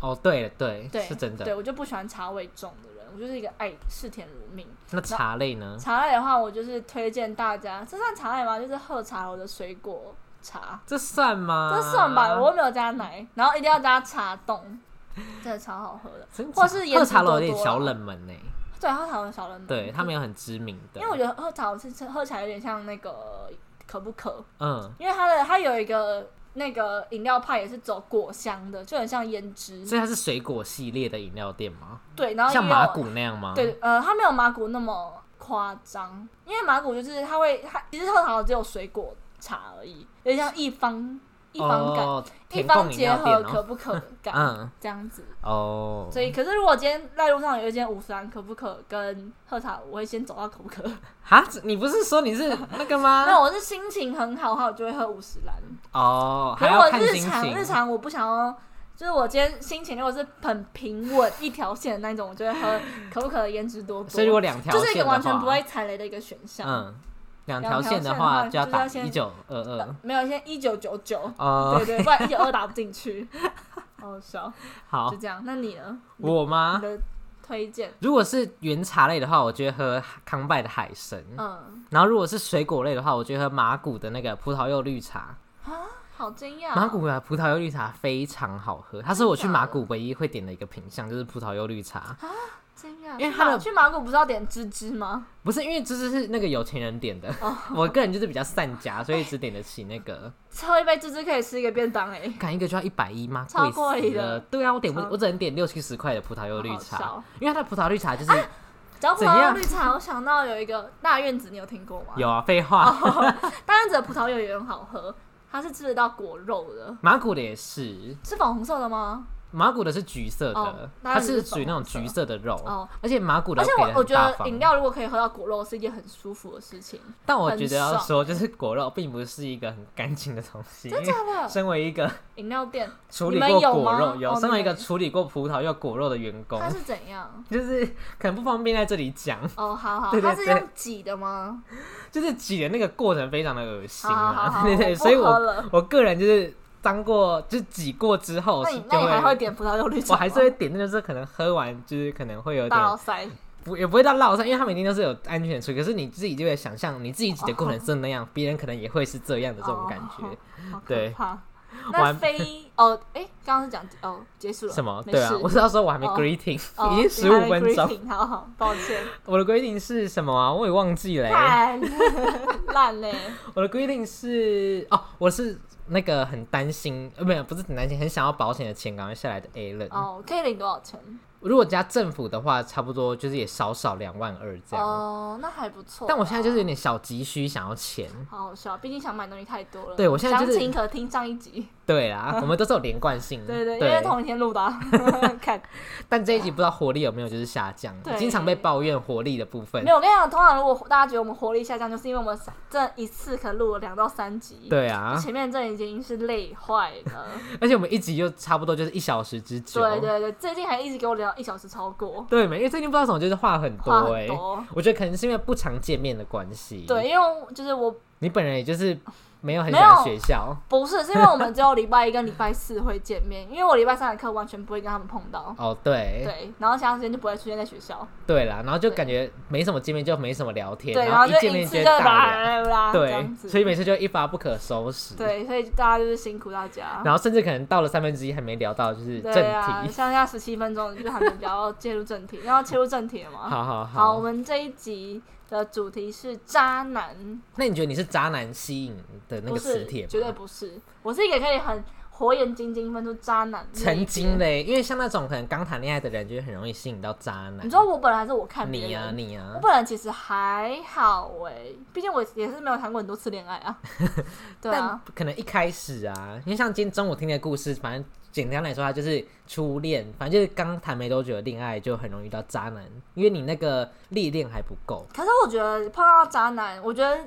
[SPEAKER 1] 哦，对了对，
[SPEAKER 2] 对，
[SPEAKER 1] 是真的。
[SPEAKER 2] 对我就不喜欢茶味重的人，我就是一个爱嗜甜如命。
[SPEAKER 1] 那茶类呢？
[SPEAKER 2] 茶类的话，我就是推荐大家，这算茶类吗？就是喝茶楼的水果茶，
[SPEAKER 1] 这算吗？
[SPEAKER 2] 这算吧，我又没有加奶，然后一定要加茶冻，真的超好喝的。
[SPEAKER 1] 真
[SPEAKER 2] 或是
[SPEAKER 1] 喝茶楼有点小冷门呢。
[SPEAKER 2] 对，喝茶楼的小人们，
[SPEAKER 1] 对他没有很知名的
[SPEAKER 2] 因为。我觉得喝茶楼是喝起来有点像那个可不可，
[SPEAKER 1] 嗯，
[SPEAKER 2] 因为它的它有一个那个饮料派也是走果香的，就很像胭脂，
[SPEAKER 1] 所以它是水果系列的饮料店吗？
[SPEAKER 2] 对，然后
[SPEAKER 1] 像麻古那样吗？
[SPEAKER 2] 对，呃，它没有麻古那么夸张，因为麻古就是它会，它其实喝茶只有水果茶而已，有点像一方一方感，
[SPEAKER 1] 哦，
[SPEAKER 2] 一方结。合可不可感、
[SPEAKER 1] 嗯，
[SPEAKER 2] 这样子。
[SPEAKER 1] 哦，
[SPEAKER 2] 所以，可是如果今天在路上有一间五十兰可不可跟喝茶，我会先走到可不可。
[SPEAKER 1] 哈，你不是说你是那个吗？
[SPEAKER 2] 那我是心情很好的话，我就会喝五十兰。
[SPEAKER 1] 哦，
[SPEAKER 2] 可是我
[SPEAKER 1] 还要看
[SPEAKER 2] 日常。日常我不想要，就是我今天心情如果是很平稳一条线的那种，我就会喝可不可的胭脂多多。
[SPEAKER 1] 所以如果两条
[SPEAKER 2] 就是一个完全不会踩雷的一个选项。
[SPEAKER 1] 嗯，两
[SPEAKER 2] 两条
[SPEAKER 1] 条线的
[SPEAKER 2] 话
[SPEAKER 1] 话就要打一九二二。
[SPEAKER 2] 没有，先一九九九，
[SPEAKER 1] 哦
[SPEAKER 2] 对，对，不然一九二打不进去，好好笑。
[SPEAKER 1] 好
[SPEAKER 2] 就，这样，那你呢？
[SPEAKER 1] 我吗
[SPEAKER 2] 你？的推荐，
[SPEAKER 1] 如果是原茶类的话，我觉得喝康拜的海参。
[SPEAKER 2] 嗯，
[SPEAKER 1] 然后如果是水果类的话，我觉得喝马古的那个葡萄柚绿茶。
[SPEAKER 2] 好惊讶哦。
[SPEAKER 1] 马古的葡萄柚绿茶非常好喝，它是我去马古唯一会点的一个品相，就是葡萄柚绿茶。
[SPEAKER 2] 惊讶，
[SPEAKER 1] 因为他的
[SPEAKER 2] 去马去马古不是要点芝芝吗？
[SPEAKER 1] 不是因为芝芝是那个有钱人点的，
[SPEAKER 2] 哦
[SPEAKER 1] 我个人就是比较善家，所以只点得起那个。
[SPEAKER 2] 喝一杯芝芝可以吃一个便当哎，
[SPEAKER 1] 赶一个就要一百一吗？
[SPEAKER 2] 超
[SPEAKER 1] 贵死
[SPEAKER 2] 贵的
[SPEAKER 1] 了。对啊，我点不，我只能点六七十块的葡萄柚绿茶因为它的葡萄绿茶就是
[SPEAKER 2] 讲葡萄柚绿茶，我想到有一个 大院子，你有听过吗？
[SPEAKER 1] 有啊，废话。
[SPEAKER 2] 大院子的葡萄柚也很好喝，它是吃得到果肉的，
[SPEAKER 1] 马古的也是，
[SPEAKER 2] 是粉红色的吗？
[SPEAKER 1] 马古的是橘色
[SPEAKER 2] 哦
[SPEAKER 1] 的，它是属于那种橘色的肉，
[SPEAKER 2] 哦，
[SPEAKER 1] 而且马古的
[SPEAKER 2] 而且我我觉得饮料如果可以喝到果肉是一件很舒服的事情，
[SPEAKER 1] 但我觉得要说，就是果肉并不是一个很干净的东西，
[SPEAKER 2] 真假的？
[SPEAKER 1] 身为一个
[SPEAKER 2] 饮料店
[SPEAKER 1] 处理过果肉，有
[SPEAKER 2] 哦
[SPEAKER 1] 身为一个处理过葡萄又有果肉的员工。
[SPEAKER 2] 它，是怎样？
[SPEAKER 1] 就是可能不方便在这里讲，
[SPEAKER 2] 哦，好好，
[SPEAKER 1] 对对
[SPEAKER 2] 它是用挤的吗？
[SPEAKER 1] 就是挤的那个过程非常的恶心
[SPEAKER 2] 好好
[SPEAKER 1] 啊，对 对，所以我。我个人就是当过，就挤过之后就
[SPEAKER 2] 你那你还会点葡萄柚绿茶？
[SPEAKER 1] 我还是会点，那就是可能喝完就是可能会有点。不也不会到落上，因为他们一定都是有安全处理。可是你自己就会想象你自己挤的过程是那样，别人可能也会是这样的这种感觉。对
[SPEAKER 2] 那飞 哦，哎，刚刚是讲哦，结束了。
[SPEAKER 1] 什么？
[SPEAKER 2] 没
[SPEAKER 1] 对啊
[SPEAKER 2] 事，
[SPEAKER 1] 我是要说我还没
[SPEAKER 2] 哦
[SPEAKER 1] greeting，、
[SPEAKER 2] 哦
[SPEAKER 1] 已经十五分钟。
[SPEAKER 2] 好好，抱歉，
[SPEAKER 1] 我的 greeting 是什么啊？我也忘记了、欸。
[SPEAKER 2] 烂烂嘞。
[SPEAKER 1] 我的 greeting 是哦，我是那个很担心，呃，没有，不是很担心，很想要保险的钱赶快下来的 A 人。
[SPEAKER 2] 哦，可以领多少钱？
[SPEAKER 1] 如果加政府的话，差不多就是也少少两万二这样。
[SPEAKER 2] 哦，那还不错啊。
[SPEAKER 1] 但我现在就是有点小急需，想要钱。
[SPEAKER 2] 好好笑，毕竟想买东西太多了。
[SPEAKER 1] 对我现在就是
[SPEAKER 2] 详情可听上一集。
[SPEAKER 1] 对啦，我们都是有连贯性的。
[SPEAKER 2] 对对，因为同一天录的啊。看，
[SPEAKER 1] 但这一集不知道活力有没有就是下降，
[SPEAKER 2] 对
[SPEAKER 1] 经常被抱怨活力的部分
[SPEAKER 2] 没。有，我跟你讲，通常如果大家觉得我们活力下降，就是因为我们这一次可能录了两到三集。
[SPEAKER 1] 对啊，
[SPEAKER 2] 前面这已经是累坏了。
[SPEAKER 1] 而且我们一集就差不多就是一小时之久。
[SPEAKER 2] 对对对，最近还一直给我聊一小时超过，
[SPEAKER 1] 对没？因为最近不知道怎么就是话很多哎。我觉得可能是因为不常见面的关系。
[SPEAKER 2] 对，，因为就是我
[SPEAKER 1] 你本人也就是没有很
[SPEAKER 2] 没
[SPEAKER 1] 喜欢
[SPEAKER 2] 有
[SPEAKER 1] 学校。
[SPEAKER 2] 不是，是因为我们只有礼拜一跟礼拜四会见面，因为我礼拜三的课完全不会跟他们碰到。
[SPEAKER 1] 哦，对
[SPEAKER 2] 对，然后其他时间就不会出现在学校。
[SPEAKER 1] 对啦，然后就感觉没什么见面，就没什么聊天，
[SPEAKER 2] 对，然
[SPEAKER 1] 后
[SPEAKER 2] 后就
[SPEAKER 1] 见面就
[SPEAKER 2] 一次就
[SPEAKER 1] 大聊。
[SPEAKER 2] 啦
[SPEAKER 1] 对。所以每次就一发不可收拾。，
[SPEAKER 2] 对，所以大家就是辛苦大家。
[SPEAKER 1] 然后甚至可能到了三分之一还没聊到，就是正题。
[SPEAKER 2] 像现在十七分钟就还没聊进入正题，然后切入正题了吗？
[SPEAKER 1] 好好
[SPEAKER 2] 好，我们这一集的主题是渣男，
[SPEAKER 1] 那你觉得你是渣男吸引的那个磁，铁吗？
[SPEAKER 2] 绝对不是。我是一个可以很火眼金睛分出渣男
[SPEAKER 1] 曾
[SPEAKER 2] 边
[SPEAKER 1] 经嘞，因为像那种可能刚谈恋爱的人，就会很容易吸引到渣男。
[SPEAKER 2] 你知道我本来是我看
[SPEAKER 1] 你啊，你啊
[SPEAKER 2] 我，本来其实还好哎、毕竟我也是没有谈过很多次恋爱啊。对啊，
[SPEAKER 1] 可能一开始啊，因为像今天中午听的故事，反正简单来说，他就是初恋，反正就是刚谈没多久的恋爱，就很容易遇到渣男，因为你那个历练还不够。
[SPEAKER 2] 可是我觉得碰到渣男，我觉得。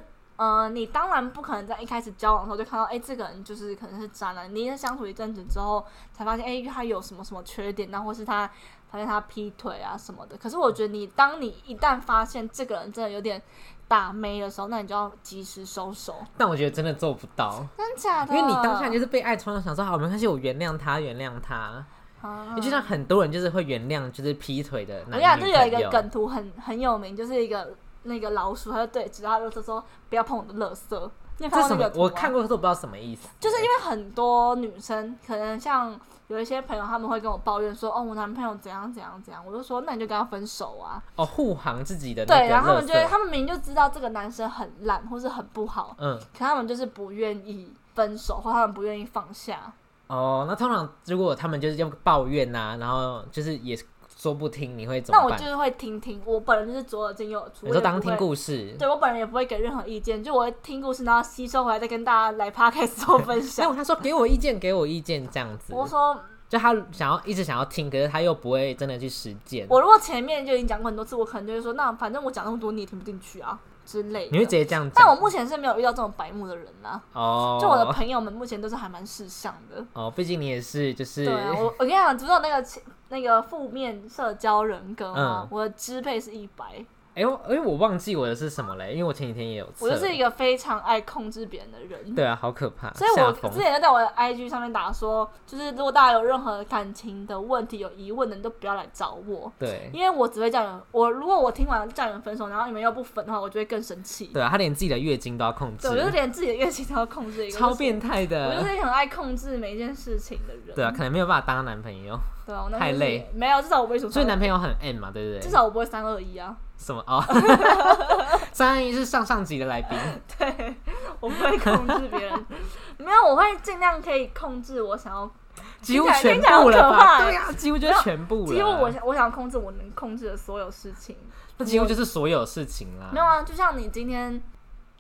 [SPEAKER 2] 呃，你当然不可能在一开始交往的时候就看到，哎、这个人就是可能是渣男。你相处一阵子之后，才发现，哎、他有什么什么缺点，那或是他发现他劈腿啊什么的。可是我觉得你，当你一旦发现这个人真的有点打妹的时候，那你就要及时收手。
[SPEAKER 1] 但我觉得真的做不到，
[SPEAKER 2] 真假的？
[SPEAKER 1] 因为你当下就是被爱冲动，想说好没关系，我原谅他，原谅他。
[SPEAKER 2] 啊
[SPEAKER 1] 就像很多人就是会原谅就是劈腿的
[SPEAKER 2] 我跟你讲，就有一个梗图很很有名，就是一个那个老鼠，他就对指他垃圾说不要碰我的垃圾。你有看
[SPEAKER 1] 这什么
[SPEAKER 2] 过那个？图吗
[SPEAKER 1] 我看过，可是我不知道什么意思。
[SPEAKER 2] 就是因为很多女生可能像有一些朋友，他们会跟我抱怨说，哦，我男朋友怎样怎样怎样，我就说那你就跟他分手啊。
[SPEAKER 1] 哦，护航自己的
[SPEAKER 2] 对，然后他们就，他们明明就知道这个男生很烂或是很不好，
[SPEAKER 1] 嗯。
[SPEAKER 2] 可他们就是不愿意分手，或他们不愿意放下。
[SPEAKER 1] 哦，那通常如果他们就是用抱怨呐、然后就是也说不听，你会怎么办？
[SPEAKER 2] 那我就是会听听，我本人就是左耳进右耳出。
[SPEAKER 1] 你说当听。故事，
[SPEAKER 2] 对我本人也不会给任何意见，就我会听故事，然后吸收回来，再跟大家来 podcast 做分
[SPEAKER 1] 没
[SPEAKER 2] 享。
[SPEAKER 1] 有他说给我意见，给我意见这样子。
[SPEAKER 2] 我说，
[SPEAKER 1] 就他想要一直想要听，可是他又不会真的去实践。
[SPEAKER 2] 我如果前面就已经讲过很多次，我可能就会说，那反正我讲那么多你也听不进去啊之类的。
[SPEAKER 1] 你会直接这样讲？
[SPEAKER 2] 但我目前是没有遇到这种白目的人啦、
[SPEAKER 1] 哦，
[SPEAKER 2] 就我的朋友们目前都是还蛮识相的。
[SPEAKER 1] 哦，毕竟你也是就是
[SPEAKER 2] 对啊，我我跟你讲，知道那个那个负面社交人格吗？
[SPEAKER 1] 嗯
[SPEAKER 2] 我的支配是一百，
[SPEAKER 1] 哎我哎我忘记我的是什么嘞，因为我前几天也有测。
[SPEAKER 2] 我就是一个非常爱控制别人的人。
[SPEAKER 1] 对啊，好可怕，
[SPEAKER 2] 所以我之前就在我的 IG 上面打说，就是如果大家有任何感情的问题、有疑问的，你都不要来找我，
[SPEAKER 1] 对
[SPEAKER 2] 因为我只会叫人。我如果我听完叫你们分手，然后你们又不分的话，我就会更生气。
[SPEAKER 1] 对啊，他连自己的月经都要控制
[SPEAKER 2] 对，我，就是连自己的月经都要控制一个，
[SPEAKER 1] 超变态的
[SPEAKER 2] 我就
[SPEAKER 1] 的。
[SPEAKER 2] 是一个很爱控制每一件事情的人。
[SPEAKER 1] 对啊，可能没有办法当男朋友，
[SPEAKER 2] 对啊，我那就是
[SPEAKER 1] 太累。
[SPEAKER 2] 没有，至少我不会数
[SPEAKER 1] 所以男朋友很 M 嘛，对不对？
[SPEAKER 2] 至少我不会三二一啊。
[SPEAKER 1] 什么哦？三二一是上上级的来宾，
[SPEAKER 2] 对，我不会控制别人。没有，我会尽量可以控制我想要，
[SPEAKER 1] 几乎全部了吧？
[SPEAKER 2] 欸
[SPEAKER 1] 对啊，几乎就是全部了。
[SPEAKER 2] 几乎我想我想控制我能控制的所有事情。
[SPEAKER 1] 那几乎就是所有事情啦。
[SPEAKER 2] 没有啊，就像你今天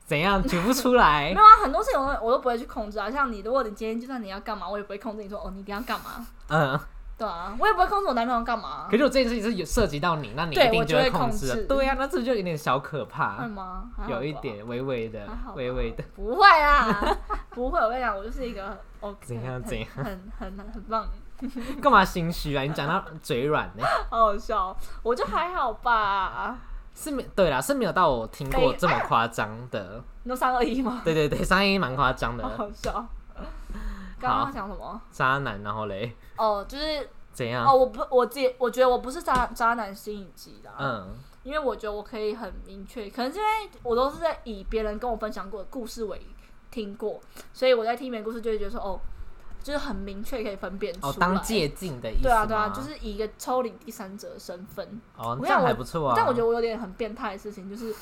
[SPEAKER 1] 怎样举不出来
[SPEAKER 2] 没？有啊，很多事情我我都不会去控制啊。像你，如果你今天就算你要干嘛，我也不会控制你说哦，你一定要干嘛。
[SPEAKER 1] 嗯，
[SPEAKER 2] 对啊，我也不会控制我男朋友干嘛
[SPEAKER 1] 可。是我这件事情是有涉及到你，那你一定
[SPEAKER 2] 就会控
[SPEAKER 1] 控制对呀、那这就有点小可怕
[SPEAKER 2] 会
[SPEAKER 1] 怕，
[SPEAKER 2] 吗？
[SPEAKER 1] 有一点微微的微微的。
[SPEAKER 2] 不会啊，不会。我跟你讲，我就是一个 OK，
[SPEAKER 1] 怎样
[SPEAKER 2] 很
[SPEAKER 1] 怎样
[SPEAKER 2] 很很很很棒，
[SPEAKER 1] 干嘛心虚啊？你讲到嘴软呢？
[SPEAKER 2] 好好笑。我就还好吧。
[SPEAKER 1] 是没对啦，是没有到我听过
[SPEAKER 2] 没
[SPEAKER 1] 这么夸张的。
[SPEAKER 2] 你说三二一吗？
[SPEAKER 1] 对对对，三二一蛮夸张
[SPEAKER 2] 好
[SPEAKER 1] 的，
[SPEAKER 2] 好笑。刚刚讲什么？
[SPEAKER 1] 渣男，然后嘞
[SPEAKER 2] 哦，就是
[SPEAKER 1] 怎样？
[SPEAKER 2] 哦，我不，我自己我觉得我不是渣渣男心理机的，
[SPEAKER 1] 嗯，
[SPEAKER 2] 因为我觉得我可以很明确，可能是因为我都是在以别人跟我分享过的故事为听过，所以我在听别人故事就会觉得说，哦，就是很明确可以分辨出来。
[SPEAKER 1] 哦，当借镜的意思
[SPEAKER 2] 对啊对啊，就是以一个抽离第三者的身份。
[SPEAKER 1] 哦，这样还不错啊。
[SPEAKER 2] 但我觉得我有点很变态的事情，就是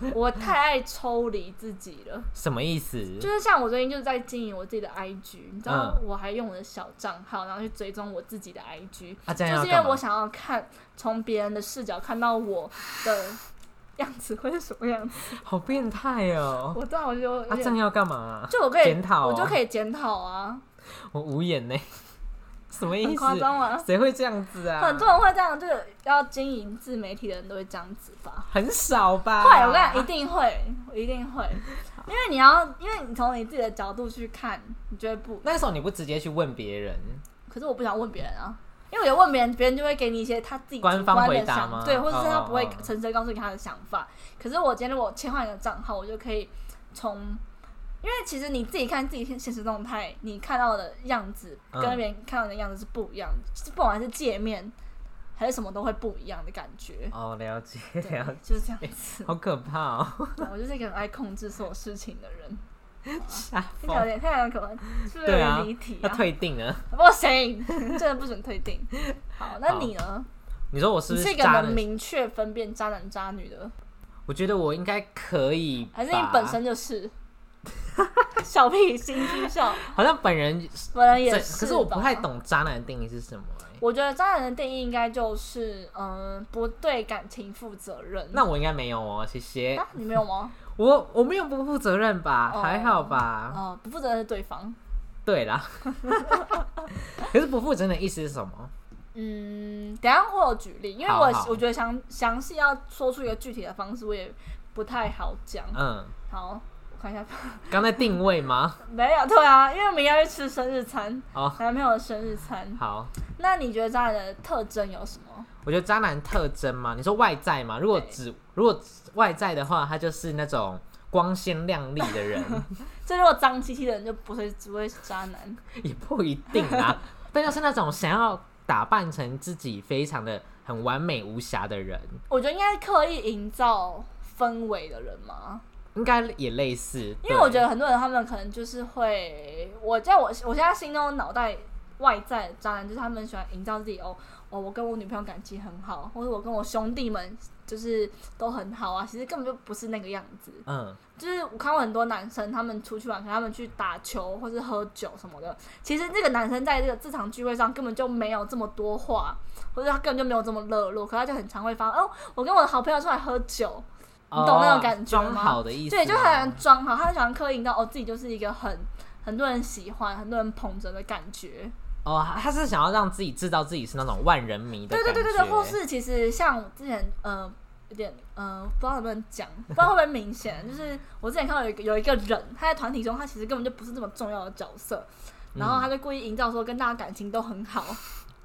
[SPEAKER 2] 我太爱抽离自己了。
[SPEAKER 1] 什么意思？
[SPEAKER 2] 就是像我最近就是在经营我自己的 IG，你知道
[SPEAKER 1] 嗯
[SPEAKER 2] 我还用我的小账号，然后去追踪我自己的 IG，
[SPEAKER 1] 啊，
[SPEAKER 2] 就是因？为我想要看从别人的视角看到我的样子会是什么样子。
[SPEAKER 1] 好变态哦！
[SPEAKER 2] 我知道，我就有
[SPEAKER 1] 啊，这样要干嘛？
[SPEAKER 2] 就我可以
[SPEAKER 1] 检讨哦
[SPEAKER 2] 我就可以检讨啊，
[SPEAKER 1] 我无言呢，什么意
[SPEAKER 2] 很
[SPEAKER 1] 思？
[SPEAKER 2] 夸张吗？
[SPEAKER 1] 谁会这样子啊？
[SPEAKER 2] 很多人会这样，就是要经营自媒体的人都会这样子吧。
[SPEAKER 1] 很少吧？
[SPEAKER 2] 会，我跟你讲，一定会，一定会，因为你要，因为你从你自己的角度去看，你觉得不，
[SPEAKER 1] 那时候你不直接去问别人，
[SPEAKER 2] 可是我不想问别人啊，因为我问别人，别人就会给你一些他自己
[SPEAKER 1] 官方
[SPEAKER 2] 的想，对，或者是他不会诚实地告诉你他的想法。可是我今天我切换一个账号，我就可以从，因为其实你自己看自己现实动态，你看到的样子
[SPEAKER 1] 嗯
[SPEAKER 2] 跟别人看到的样子是不一样的，就是不管是界面还是什么都会不一样的感觉。
[SPEAKER 1] 哦，了解了解，，
[SPEAKER 2] 就是这样子。
[SPEAKER 1] 好可怕哦！
[SPEAKER 2] 我就是一个很爱控制所有事情的人，
[SPEAKER 1] 吓
[SPEAKER 2] 听起来有，点太有可能，是不是有
[SPEAKER 1] 对啊
[SPEAKER 2] 点离题
[SPEAKER 1] 要
[SPEAKER 2] 啊？
[SPEAKER 1] 退订了。
[SPEAKER 2] 不行，真的不准退订。好，那你呢？
[SPEAKER 1] 你说我是
[SPEAKER 2] 你是一个？能明确分辨渣男渣女的，
[SPEAKER 1] 我觉得我应该可以，
[SPEAKER 2] 还是你本身就是？小屁心虚笑，
[SPEAKER 1] 好像本人
[SPEAKER 2] 本人也是。
[SPEAKER 1] 可是我不太。懂渣男的定义是什么、欸。
[SPEAKER 2] 我觉得渣男的定义应该就是，嗯，不对感情负责任。
[SPEAKER 1] 那我应该没有哦，谢谢。
[SPEAKER 2] 啊，你没有吗？
[SPEAKER 1] 我我没有不负责任吧，
[SPEAKER 2] 哦
[SPEAKER 1] 还好吧。
[SPEAKER 2] 哦，不负责任是对方。
[SPEAKER 1] 对啦，可是不负责任的意思是什么？
[SPEAKER 2] 嗯，等下我有举例，因为我我觉得详详细要说出一个具体的方式，我也不太好讲。
[SPEAKER 1] 嗯，
[SPEAKER 2] 好，我看一下，
[SPEAKER 1] 刚才定位吗？
[SPEAKER 2] 没有，对啊，因为我们要去吃生日餐，
[SPEAKER 1] 哦，
[SPEAKER 2] 男朋友的生日餐。
[SPEAKER 1] 好，
[SPEAKER 2] 那你觉得渣男的特征有什么？
[SPEAKER 1] 我觉得渣男特征嘛，你说外在嘛，如果只如果外在的话，他就是那种光鲜亮丽的人，
[SPEAKER 2] 这如果脏兮兮的人就不会只会是渣男。
[SPEAKER 1] 也不一定啊。但就是那种想要打扮成自己非常的很完美无瑕的人，
[SPEAKER 2] 我觉得应该刻意营造氛围的人嘛，
[SPEAKER 1] 应该也类似。
[SPEAKER 2] 因为我觉
[SPEAKER 1] 得
[SPEAKER 2] 得很多人他们可能就是会，我在我我现在心中脑袋外在的渣男就是他们喜欢营造自己哦哦，我跟我女朋友感情很好，或者我跟我兄弟们就是都很好啊，其实根本就不是那个样子。
[SPEAKER 1] 嗯，
[SPEAKER 2] 就是我看过很多男生，他们出去玩，可能他们去打球或是喝酒什么的，其实这个男生在这个这场聚会上根本就没有这么多话，或者他根本就没有这么热络，可他就很常会发哦，我跟我的好朋友出来喝酒，你懂那种感觉吗？
[SPEAKER 1] 哦装好的意思，
[SPEAKER 2] 对，就很难装好，他很喜欢刻意营造哦自己就是一个很很多人喜欢、很多人捧着的感觉。
[SPEAKER 1] 哦，他是想要让自己知道自己是那种万人迷的
[SPEAKER 2] 对，对对对对，或是其实像之前呃有点呃不知道能不能讲，不知道会不会明显，就是我之前看到有一个有一个人，他在团体中他其实根本就不是这么重要的角色，然后他就故意营造说跟大家感情都很好，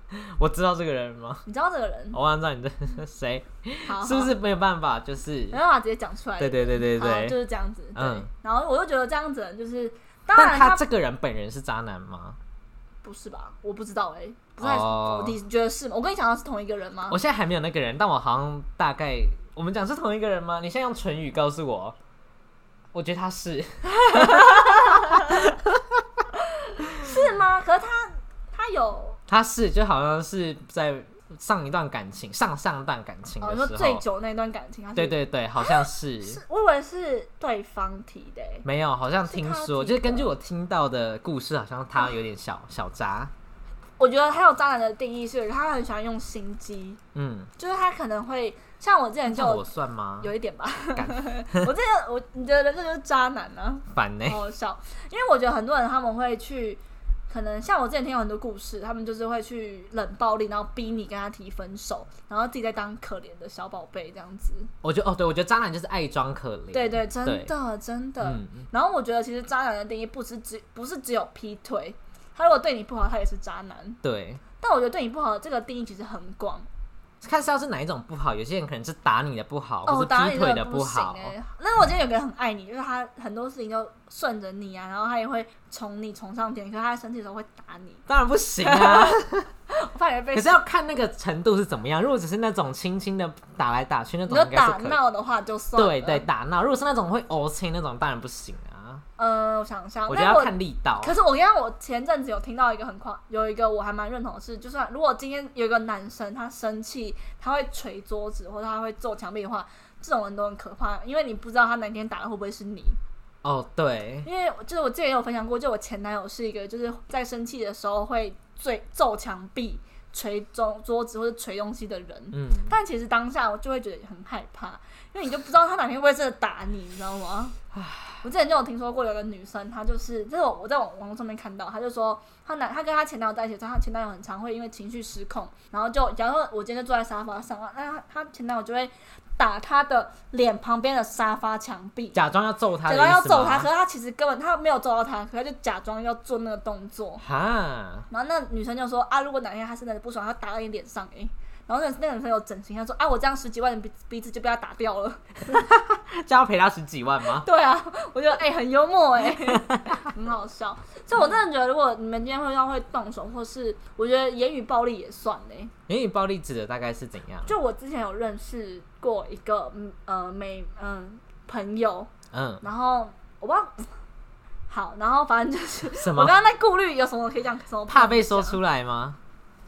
[SPEAKER 1] 我知道这个人吗？
[SPEAKER 2] 你知道这个人？
[SPEAKER 1] 我忘知道你的 谁，
[SPEAKER 2] 好，
[SPEAKER 1] 是不是没有办法？就是
[SPEAKER 2] 没办法直接讲出来？
[SPEAKER 1] 对对对对对，
[SPEAKER 2] 就是这样子。对，
[SPEAKER 1] 嗯
[SPEAKER 2] 然后我就觉得这样子就是，当然
[SPEAKER 1] 他这个人本人是渣男吗？
[SPEAKER 2] 不是吧？我不知道哎、不太，
[SPEAKER 1] 哦
[SPEAKER 2] 你觉得是吗？我跟你讲的是同一个人吗
[SPEAKER 1] 我？现在还没有那个人，但我好像大概我们讲是同一个人吗？你现在用唇语告诉我，我觉得他是，
[SPEAKER 2] 是吗？可是他他有
[SPEAKER 1] 他是就好像是在上一段感情、上上段感情
[SPEAKER 2] 哦，
[SPEAKER 1] 的时候，
[SPEAKER 2] 你说最久那段感情，他是？
[SPEAKER 1] 对对对，好像是。
[SPEAKER 2] 是，我以为是对方提的。欸。
[SPEAKER 1] 没有，好像听说，就是根
[SPEAKER 2] 的
[SPEAKER 1] 据我听到的故事，好像他有点小小渣，
[SPEAKER 2] 我觉得还有渣男的定义是，他很喜欢用心机，
[SPEAKER 1] 嗯，
[SPEAKER 2] 就是他可能会像我之前就
[SPEAKER 1] 那我算吗？
[SPEAKER 2] 有一点吧，我这个我你觉得这就是渣男啊，
[SPEAKER 1] 烦呢、
[SPEAKER 2] 好好笑。因为我觉得很多人他们会去，可能像我之前听有很多故事，他们就是会去冷暴力，然后逼你跟他提分手，然后自己再当可怜的小宝贝这样子。
[SPEAKER 1] 我觉得哦，对，我觉得渣男就是爱装可怜。
[SPEAKER 2] 对对，真的真的。
[SPEAKER 1] 嗯，
[SPEAKER 2] 然后我觉得其实渣男的定义不是只不是只有劈腿，他如果对你不好，他也是渣男。
[SPEAKER 1] 对，
[SPEAKER 2] 但我觉得对你不好的这个定义其实很广。
[SPEAKER 1] 看是要是哪一种不好，有些人可能是打你的不好，或
[SPEAKER 2] 哦，
[SPEAKER 1] 是
[SPEAKER 2] 打你
[SPEAKER 1] 劈腿的
[SPEAKER 2] 不行
[SPEAKER 1] 好。
[SPEAKER 2] 哎、那我今天有个人很爱你，就是他很多事情都顺着你啊，然后他也会宠你宠上天，可是他在生气的时候会打你。
[SPEAKER 1] 当然不行啊，
[SPEAKER 2] 我怕被
[SPEAKER 1] 可是要看那个程度是怎么样。如果只是那种轻轻的打来打去那种，
[SPEAKER 2] 你说打。闹的话就算了。
[SPEAKER 1] 对对，打闹。如果是那种会殴亲那种，当然不行啊。
[SPEAKER 2] 呃，我想一下，
[SPEAKER 1] 我觉得要看力道。
[SPEAKER 2] 可是我因为，我前阵子有听到一个很夸，有一个我还蛮认同的是，就算如果今天有一个男生他生气，他会捶桌子或者他会揍墙壁的话，这种人都很可怕，因为你不知道他哪天打的会不会是你。
[SPEAKER 1] 哦，对，
[SPEAKER 2] 因为就是我之前也有分享过，就我前男友是一个就是在生气的时候会最揍墙壁、捶桌桌子或者捶东西的人。
[SPEAKER 1] 嗯，
[SPEAKER 2] 但其实当下我就会觉得很害怕，因为你就不知道他哪天会不会真的打你，你知道吗？我之前就有听说过有个女生，她就是，这是我我在网网络上面看到，她就说她男她跟她前男友在一起的时候，她前男友很常会因为情绪失控，然后就假如说我今天就坐在沙发上啊，那她她前男友就会打她的脸旁边的沙发墙壁，
[SPEAKER 1] 假装要揍她
[SPEAKER 2] 假装要揍她，可是她其实根本她没有揍到她，可是她就假装要做那个动作，
[SPEAKER 1] 哈，
[SPEAKER 2] 然后那女生就说啊，如果哪天她真的不爽，她打到你脸上诶、然后那那个女生有整形，他说啊，我这样十几万的鼻鼻子就被他打掉了。
[SPEAKER 1] 这要赔他十几万吗？
[SPEAKER 2] 对啊，我觉得哎、很幽默哎、很好笑。所以我真的觉得，如果你们今天会要会动手，或是我觉得言语暴力也算嘞、
[SPEAKER 1] 言语暴力指的大概是怎样？
[SPEAKER 2] 就我之前有认识过一个嗯呃美嗯朋友，
[SPEAKER 1] 嗯，
[SPEAKER 2] 然后我不知道。好，然后反正就是我刚刚在顾虑有什么可以讲，什么
[SPEAKER 1] 怕被说出来吗？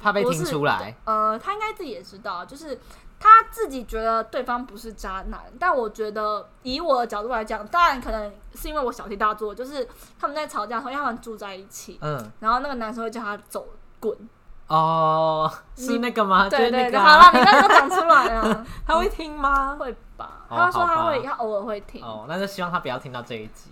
[SPEAKER 1] 怕被听出来？
[SPEAKER 2] 呃，他应该自己也知道，就是他自己觉得对方不是渣男，但我觉得以我的角度来讲，当然可能是因为我小题大做，就是他们在吵架的时候，因为他们住在一起，
[SPEAKER 1] 嗯，
[SPEAKER 2] 然后那个男生会叫他走滚，
[SPEAKER 1] 哦，是那个吗？
[SPEAKER 2] 对对对，
[SPEAKER 1] 那个
[SPEAKER 2] 好了，
[SPEAKER 1] 啊，
[SPEAKER 2] 你刚刚讲出来了，
[SPEAKER 1] 他会听吗？
[SPEAKER 2] 会吧？
[SPEAKER 1] 哦
[SPEAKER 2] 他说他会，他偶尔会听，
[SPEAKER 1] 哦，那就希望他不要听到这一集。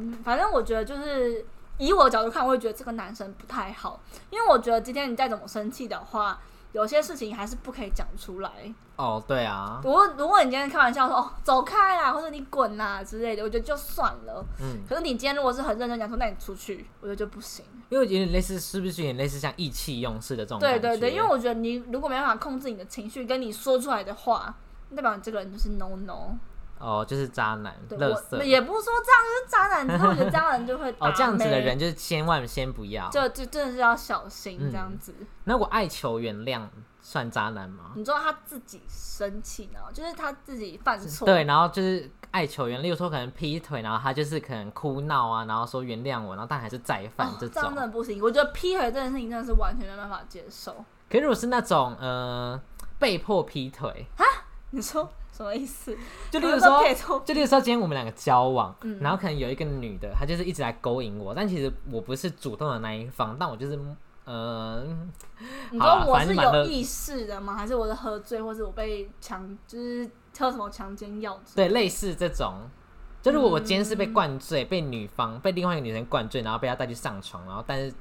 [SPEAKER 2] 嗯，反正我觉得就是以我的角度看，我会觉得这个男生不太好，因为我觉得今天你再怎么生气的话，有些事情还是不可以讲出来。
[SPEAKER 1] 哦，对啊，
[SPEAKER 2] 如果如果你今天开玩笑说哦走开啦，或者你滚啦之类的，我觉得就算了。
[SPEAKER 1] 嗯，
[SPEAKER 2] 可是你今天如果是很认真讲说，那你出去，我觉得就不行。
[SPEAKER 1] 因为有点类似，是不是有点类似像意气用事的这种？
[SPEAKER 2] 对对对，因为我觉得你如果没办法控制你的情绪，跟你说出来的话，代表你这个人就是 no no。
[SPEAKER 1] 哦，就是渣男、
[SPEAKER 2] 对
[SPEAKER 1] 乐
[SPEAKER 2] 我
[SPEAKER 1] 色。
[SPEAKER 2] 也不是说这样就是渣男，只是我觉得这样的人就会
[SPEAKER 1] 哦，这样子的人就是千万先不要。
[SPEAKER 2] 就就真的是要小心
[SPEAKER 1] 嗯
[SPEAKER 2] 这样子。
[SPEAKER 1] 那我爱求原谅算渣男吗？
[SPEAKER 2] 你知道他自己生气呢，就是他自己犯错，
[SPEAKER 1] 对，然后就是爱求原谅，例如说可能劈腿，然后他就是可能哭闹啊，然后说原谅我，然后但还是再犯这种。
[SPEAKER 2] 真的不行。我觉得劈腿这件事情真的是完全没办法接受。
[SPEAKER 1] 可是如果是那种呃被迫劈腿，
[SPEAKER 2] 你说什么意思？
[SPEAKER 1] 就例如说就例如说，今天我们两个交往，
[SPEAKER 2] 嗯
[SPEAKER 1] 然后可能有一个女的，她就是一直来勾引我，但其实我不是主动的那一方，但我就是，呃，
[SPEAKER 2] 你说我是有意识的吗？还是我是喝醉，或者我被强，就是喝什么强奸药
[SPEAKER 1] 对，类似这种。就如果我今天是被
[SPEAKER 2] 嗯
[SPEAKER 1] 灌醉，被女方被另外一个女生灌醉，然后被她带去上床，然后但是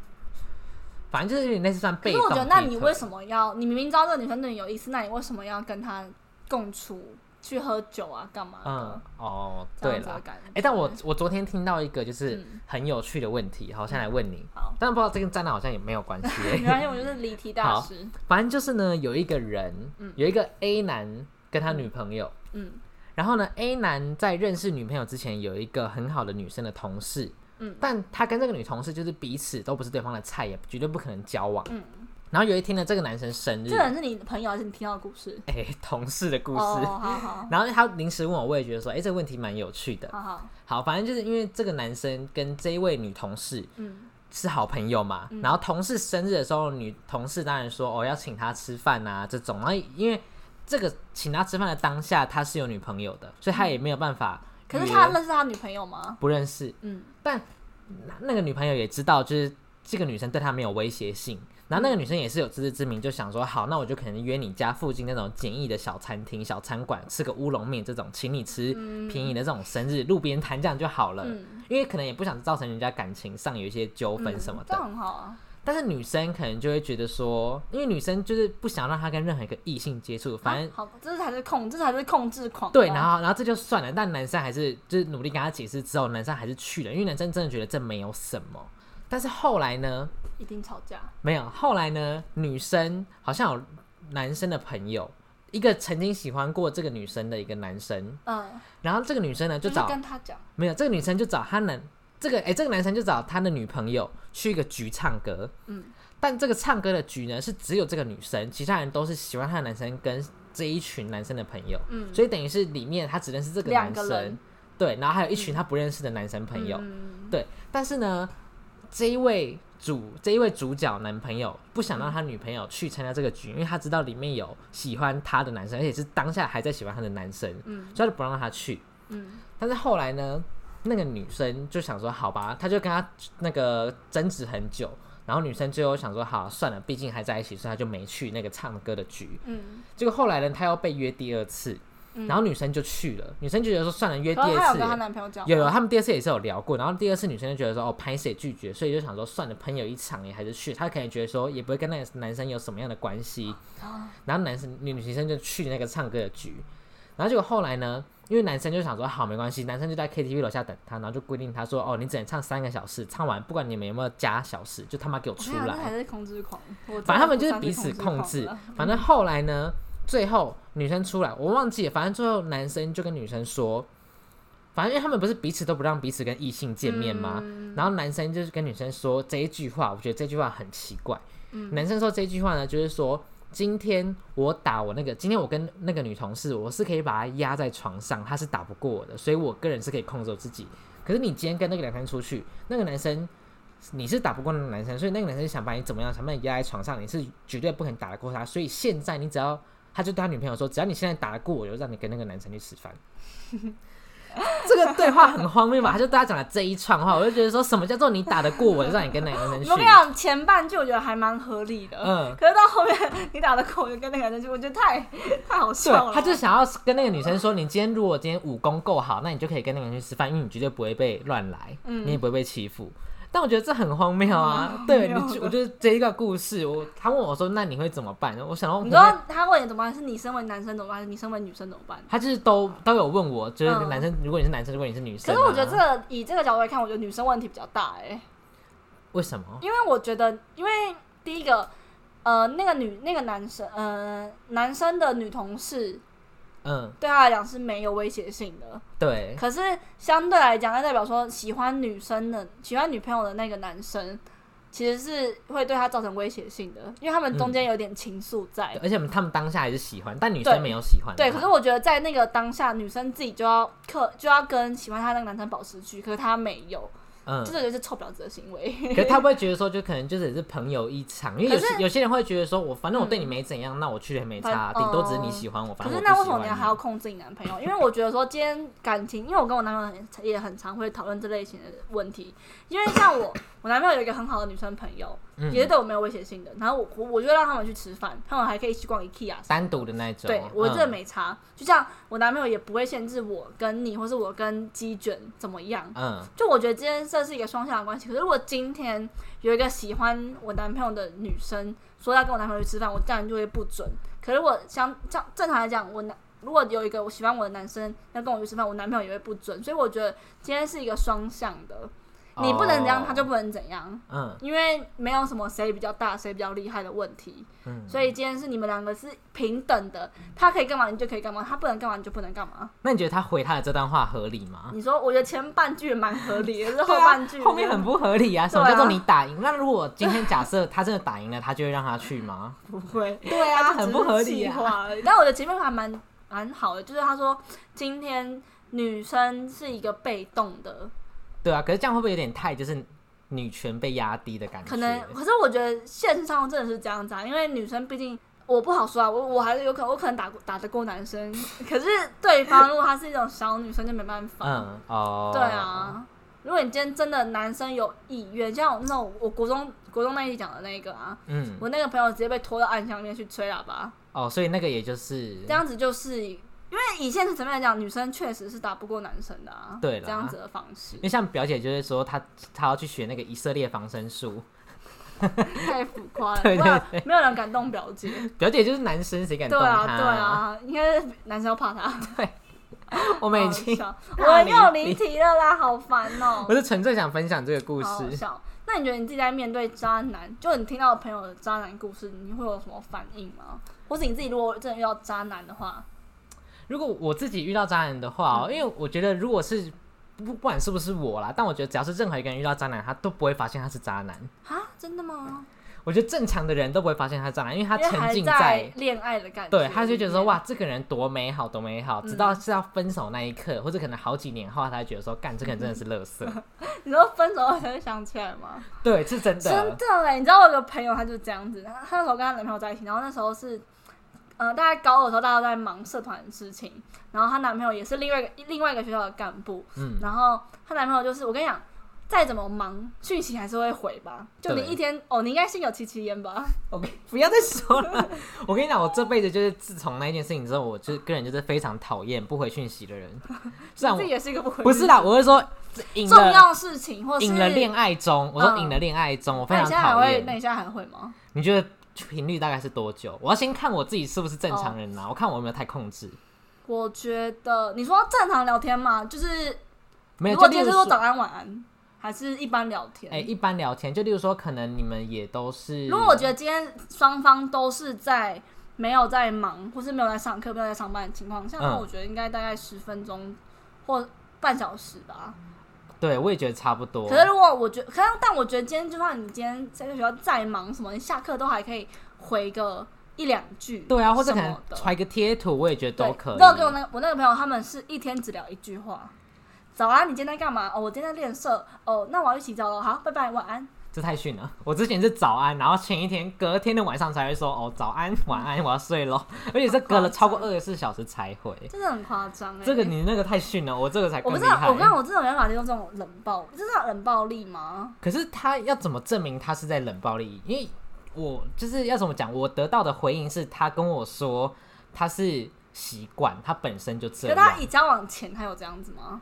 [SPEAKER 1] 反正就是有点类似算被动
[SPEAKER 2] 我觉得，那你为什么要？你明明知道这个女生对你有意思，那你为什么要跟她共处去喝酒啊？干嘛的？
[SPEAKER 1] 嗯，哦，
[SPEAKER 2] 这
[SPEAKER 1] 对了。哎、但我我昨天听到一个就是
[SPEAKER 2] 嗯。
[SPEAKER 1] 很有趣的问题，好，现在来问你，
[SPEAKER 2] 好，
[SPEAKER 1] 但不知道这跟渣男好像也没有关系、
[SPEAKER 2] 没关系，我就是离题大
[SPEAKER 1] 好
[SPEAKER 2] 师。
[SPEAKER 1] 反正就是呢，有一个人，
[SPEAKER 2] 嗯。
[SPEAKER 1] 有一个 A 男跟他女朋友，
[SPEAKER 2] 嗯。
[SPEAKER 1] 然后呢，A 男在认识女朋友之前有一个很好的女生的同事，
[SPEAKER 2] 嗯。
[SPEAKER 1] 但他跟这个女同事就是彼此都不是对方的菜，也绝对不可能交往。
[SPEAKER 2] 嗯，
[SPEAKER 1] 然后有一天呢，这个男生生日
[SPEAKER 2] 这，个人是你的朋友还是你听到的故事？
[SPEAKER 1] 哎、同事的故事。
[SPEAKER 2] 哦，好好
[SPEAKER 1] 然后他临时问我，我也觉得说，哎、这个问题蛮有趣的。
[SPEAKER 2] 好好，
[SPEAKER 1] 好，反正就是因为这个男生跟这一位女同事
[SPEAKER 2] 嗯
[SPEAKER 1] 是好朋友嘛，然后同事生日的时候，女同事当然说哦要请他吃饭啊这种，然后因为这个请他吃饭的当下他是有女朋友的，所以他也没有办法约。
[SPEAKER 2] 可是他认识他女朋友吗？
[SPEAKER 1] 不认识，
[SPEAKER 2] 嗯
[SPEAKER 1] 但那那个女朋友也知道，就是这个女生对他没有威胁性，然后那个女生也是有自知之明，就想说好，那我就可能约你家附近那种简易的小餐厅、小餐馆，吃个乌龙面这种，请你吃便宜的这种生日路边摊这样就好了。
[SPEAKER 2] 嗯，
[SPEAKER 1] 因为可能也不想造成人家感情上有一些纠纷什么的。
[SPEAKER 2] 这样很好啊。
[SPEAKER 1] 但是女生可能就会觉得说，因为女生就是不想让他跟任何一个异性接触，反正、
[SPEAKER 2] 啊好，这才是控，这才是控制狂。
[SPEAKER 1] 对，然后然后这就算了，但男生还是就是努力跟他解释之后，男生还是去了，因为男生真的觉得这没有什么。但是后来呢，
[SPEAKER 2] 一定吵架。
[SPEAKER 1] 没有，后来呢，女生好像有男生的朋友，一个曾经喜欢过这个女生的一个男生，
[SPEAKER 2] 嗯，
[SPEAKER 1] 然后这个女生呢就
[SPEAKER 2] 就是
[SPEAKER 1] 找
[SPEAKER 2] 跟他讲，
[SPEAKER 1] 没有，这个女生就找他男这个哎、这个男生就找他的女朋友去一个局唱歌，
[SPEAKER 2] 嗯，
[SPEAKER 1] 但这个唱歌的局呢是只有这个女生，其他人都是喜欢他的男生跟这一群男生的朋友，
[SPEAKER 2] 嗯，
[SPEAKER 1] 所以等于是里面他只认识这个男生，对，然后还有一群他不认识的男生朋友，
[SPEAKER 2] 嗯。
[SPEAKER 1] 对，但是呢，这一位主这一位主角男朋友不想让他女朋友去参加这个局，因为他知道里面有喜欢他的男生，而且是当下还在喜欢他的男生，
[SPEAKER 2] 嗯
[SPEAKER 1] 所以他就不让他去。
[SPEAKER 2] 嗯
[SPEAKER 1] 但是后来呢，那个女生就想说，好吧，他就跟他那个争执很久，然后女生最后想说，好算了，毕竟还在一起，所以他就没去那个唱歌的局。
[SPEAKER 2] 嗯，
[SPEAKER 1] 结果后来呢，他又被约第二次，
[SPEAKER 2] 嗯
[SPEAKER 1] 然后女生就去了，女生就觉得说，算了，约第
[SPEAKER 2] 可是她有跟她
[SPEAKER 1] 二次也。
[SPEAKER 2] 男朋友讲吗，
[SPEAKER 1] 有有，他们第二次也是有聊过，然后第二次女生就觉得说，哦，拍谁拒绝，所以就想说，算了，朋友一场也还是去。她可能觉得说，也不会跟那个男生有什么样的关系，
[SPEAKER 2] 啊
[SPEAKER 1] 然后男生女女生就去那个唱歌的局，然后结果后来呢，因为男生就想说好没关系，男生就在 KTV 楼下等他，然后就规定他说哦，你只能唱三个小时，唱完不管你们有没有加小时，就他妈给我出来。
[SPEAKER 2] 是控制狂。我真的
[SPEAKER 1] 反正他们就是彼此
[SPEAKER 2] 控
[SPEAKER 1] 控制。反正后来呢，最后女生出来，我忘记了，反正最后男生就跟女生说，反正因为他们不是彼此都不让彼此跟异性见面吗？
[SPEAKER 2] 嗯
[SPEAKER 1] 然后男生就是跟女生说这一句话，我觉得这句话很奇怪。
[SPEAKER 2] 嗯
[SPEAKER 1] 男生说这句话呢，就是说今天我打我那个，今天我跟那个女同事，我是可以把她压在床上，她是打不过我的，所以我个人是可以控制我自己。可是你今天跟那个男生出去，那个男生你是打不过那个男生，所以那个男生想把你怎么样，想把你压在床上，你是绝对不可能打得过他。所以现在你只要，他就对他女朋友说，只要你现在打得过我，就让你跟那个男生去吃饭。这个对话很荒谬吧？他就对他讲了这一串话，我就觉得说什么叫做你打得过我，就让你跟那个男生去
[SPEAKER 2] 我跟你。讲，前半句我觉得还蛮合理的，
[SPEAKER 1] 嗯
[SPEAKER 2] 可是到后面你打得过我就跟那个男生去，我觉得太太好笑了。
[SPEAKER 1] 对，他就想要跟那个女生说，你今天如果今天武功够好，那你就可以跟那个人去吃饭，因为你绝对不会被乱来，
[SPEAKER 2] 嗯
[SPEAKER 1] 你也不会被欺负。但我觉得这很荒谬啊！对，你就我觉得这一个故事，我他问我说，那你会怎么办？我想到
[SPEAKER 2] 你说他问你怎么办？是你身为男生怎么办？还是你身为女生怎么办？
[SPEAKER 1] 他就是都都有问我，就是
[SPEAKER 2] 嗯
[SPEAKER 1] 男生，如果你是男生，如果你是女生、啊，
[SPEAKER 2] 可是我觉得这个以这个角度来看，我觉得女生问题比较大哎、
[SPEAKER 1] 为什么？
[SPEAKER 2] 因为我觉得，因为第一个，呃，那个女那个男生，呃，男生的女同事
[SPEAKER 1] 嗯，
[SPEAKER 2] 对他来讲是没有威胁性的，
[SPEAKER 1] 对，
[SPEAKER 2] 可是相对来讲，那代表说喜欢女生的、喜欢女朋友的那个男生，其实是会对他造成威胁性的，因为他们中间有点情愫在。
[SPEAKER 1] 而且他们当下还是喜欢，但女生没有喜欢他。
[SPEAKER 2] 对，可是我觉得在那个当下，女生自己就要克就要跟喜欢他那个男生保持距离，可是他没有，
[SPEAKER 1] 嗯
[SPEAKER 2] 这，就是臭婊子的行为。
[SPEAKER 1] 可是他不会觉得说，就可能就是也是朋友一场，因为有些有些人会觉得说，我反正我对你没怎样，那我去也没差，顶多只是你喜欢我，反
[SPEAKER 2] 可是那为什么你还要控制你男朋友？因为我觉得说今天感情，因为我跟我男朋友很也很常会讨论这类型的问题。因为像我，我男朋友有一个很好的女生朋友，
[SPEAKER 1] 嗯
[SPEAKER 2] 也是对我没有威胁性的。然后我我我就让他们去吃饭，他们还可以一起逛 IKEA
[SPEAKER 1] 单独的那种。
[SPEAKER 2] 对我真的
[SPEAKER 1] 嗯
[SPEAKER 2] 没差。就像我男朋友也不会限制我跟你，或是我跟鸡卷怎么样。
[SPEAKER 1] 嗯，
[SPEAKER 2] 就我觉得今天这是一个双向的关系。可是如果今天有一个喜欢我男朋友的女生说要跟我男朋友去吃饭，我当然就会不准。可是我相正正常来讲，我男如果有一个我喜欢我的男生要跟我去吃饭，我男朋友也会不准。所以我觉得今天是一个双向的，你不能怎样，他就不能怎样。
[SPEAKER 1] 嗯
[SPEAKER 2] 因为没有什么谁比较大、谁比较厉害的问题，
[SPEAKER 1] 嗯，
[SPEAKER 2] 所以今天是你们两个是平等的，他可以干嘛你就可以干嘛，他不能干嘛你就不能干嘛。
[SPEAKER 1] 那你觉得他回他的这段话合理吗？
[SPEAKER 2] 你说，我觉得前半句蛮合理的，可 是后半句、
[SPEAKER 1] 后面很不合理啊！什么叫做你打赢？那如果今天假设他真的打赢了，他就会让他去吗？
[SPEAKER 2] 不会，
[SPEAKER 1] 对啊，很不合理
[SPEAKER 2] 啊。
[SPEAKER 1] 啊！
[SPEAKER 2] 但我觉得前面还蛮蛮好的，就是他说今天女生是一个被动的，
[SPEAKER 1] 对啊，可是这样会不会有点太就是女权被压低的感觉？
[SPEAKER 2] 可能，可是我觉得现实上真的是这样子啊，因为女生毕竟。我不好说啊，我我还是有可能，我可能打过打得过男生，可是对方如果他是一种小女生就没办法。
[SPEAKER 1] 嗯哦，
[SPEAKER 2] 对，啊，如果你今天真的男生有意愿，像我那种我国中国中那一集讲的那个啊，
[SPEAKER 1] 嗯，
[SPEAKER 2] 我那个朋友直接被拖到暗箱里面去吹喇叭，
[SPEAKER 1] 哦，所以那个也就是
[SPEAKER 2] 这样子就是因为以现实层面来讲，女生确实是打不过男生的啊，
[SPEAKER 1] 对啦
[SPEAKER 2] 这样子的方式
[SPEAKER 1] 因为像表姐就是说她她要去学那个以色列防身术，
[SPEAKER 2] 太浮夸了，
[SPEAKER 1] 对对
[SPEAKER 2] 没有人敢动表姐。
[SPEAKER 1] 表姐就是男生，谁敢动她？
[SPEAKER 2] 对啊，对，啊，应该是男生要怕她。对。
[SPEAKER 1] 我们已经，
[SPEAKER 2] 我又离题了啦，好烦哦、
[SPEAKER 1] 我是纯粹想分享这个故事。
[SPEAKER 2] 笑。那你觉得你自己在面对渣男，就你听到朋友的渣男故事，你会有什么反应吗？或是你自己如果真的遇到渣男的话，
[SPEAKER 1] 如果我自己遇到渣男的话、
[SPEAKER 2] 嗯
[SPEAKER 1] 哦，因为我觉得如果是不不管是不是我啦，但我觉得只要是任何一个人遇到渣男，他都不会发现他是渣男。
[SPEAKER 2] 啊，真的吗？
[SPEAKER 1] 我觉得正常的人都不会发现他是渣男，因为他沉浸
[SPEAKER 2] 在恋爱的感觉
[SPEAKER 1] 对，他就觉得说哇，这个人多美好，多美好，
[SPEAKER 2] 嗯
[SPEAKER 1] 直到是要分手那一刻，或者可能好几年后，他才觉得说，干，这个人真的是垃圾。
[SPEAKER 2] 你说分手后才会想起来吗？
[SPEAKER 1] 对，是真的
[SPEAKER 2] 真
[SPEAKER 1] 的。
[SPEAKER 2] 的哎，你知道我有个朋友，他就是这样子，他他那时候跟他男朋友在一起，然后那时候是，呃，大概高二的时候，大家都在忙社团的事情，然后她男朋友也是另外一个另外一个学校的干部，
[SPEAKER 1] 嗯，
[SPEAKER 2] 然后她男朋友就是我跟你讲，再怎么忙，讯息还是会回吧。就你一天哦，你应该心有戚戚焉吧
[SPEAKER 1] ？OK，不要再说了。我跟你讲，我这辈子就是自从那一件事情之后，我就个人就是非常讨厌不回讯息的人。虽然我
[SPEAKER 2] 这也是一个不回
[SPEAKER 1] 不是啦，我是说
[SPEAKER 2] 重要事情，或是
[SPEAKER 1] 引了恋爱中，我说
[SPEAKER 2] 嗯
[SPEAKER 1] 赢了恋爱中，我非常
[SPEAKER 2] 那你现在还
[SPEAKER 1] 讨
[SPEAKER 2] 会？那。你现在还会吗？
[SPEAKER 1] 你觉得频率大概是多久？我要先看我自己是不是正常人
[SPEAKER 2] 呐
[SPEAKER 1] 啊，我看我有没有太控制。
[SPEAKER 2] 我觉得你说正常聊天嘛，就是
[SPEAKER 1] 没有，
[SPEAKER 2] 如果
[SPEAKER 1] 就例如说
[SPEAKER 2] 今天是说早安晚安，还是一般聊天？
[SPEAKER 1] 哎、一般聊天，就例如说，可能你们也都是。
[SPEAKER 2] 如果我觉得今天双方都是在没有在忙，或是没有在上课、没有在上班的情况下，那
[SPEAKER 1] 嗯
[SPEAKER 2] 我觉得应该大概十分钟或半小时吧。
[SPEAKER 1] 对我也觉得差不多。
[SPEAKER 2] 可是如果我觉得，可是但我觉得今天就算你今天在学校再忙什么，你下课都还可以回个一两句。
[SPEAKER 1] 对啊，或者可能传个贴图，我也觉得都可以。
[SPEAKER 2] 那我跟我那个我那个朋友，他们是一天只聊一句话。早安，你今天在干嘛？哦，我今天在练色。哦，那我要去洗澡了。好，拜拜，晚安。
[SPEAKER 1] 这太逊了。我之前是早安，然后前一天隔天的晚上才会说哦早安 晚安，我要睡咯。而且是隔了超过二十四小时才回。
[SPEAKER 2] 真的很夸张哎。
[SPEAKER 1] 这个你那个太逊了，我这个才
[SPEAKER 2] 我不知道。我刚刚我这种没办法接受这种冷暴，这是冷暴力吗？
[SPEAKER 1] 可是他要怎么证明他是在冷暴力？因为我就是要怎么讲，我得到的回应是他跟我说他是习惯，他本身就这样
[SPEAKER 2] 可是他。以交往前他有这样子吗？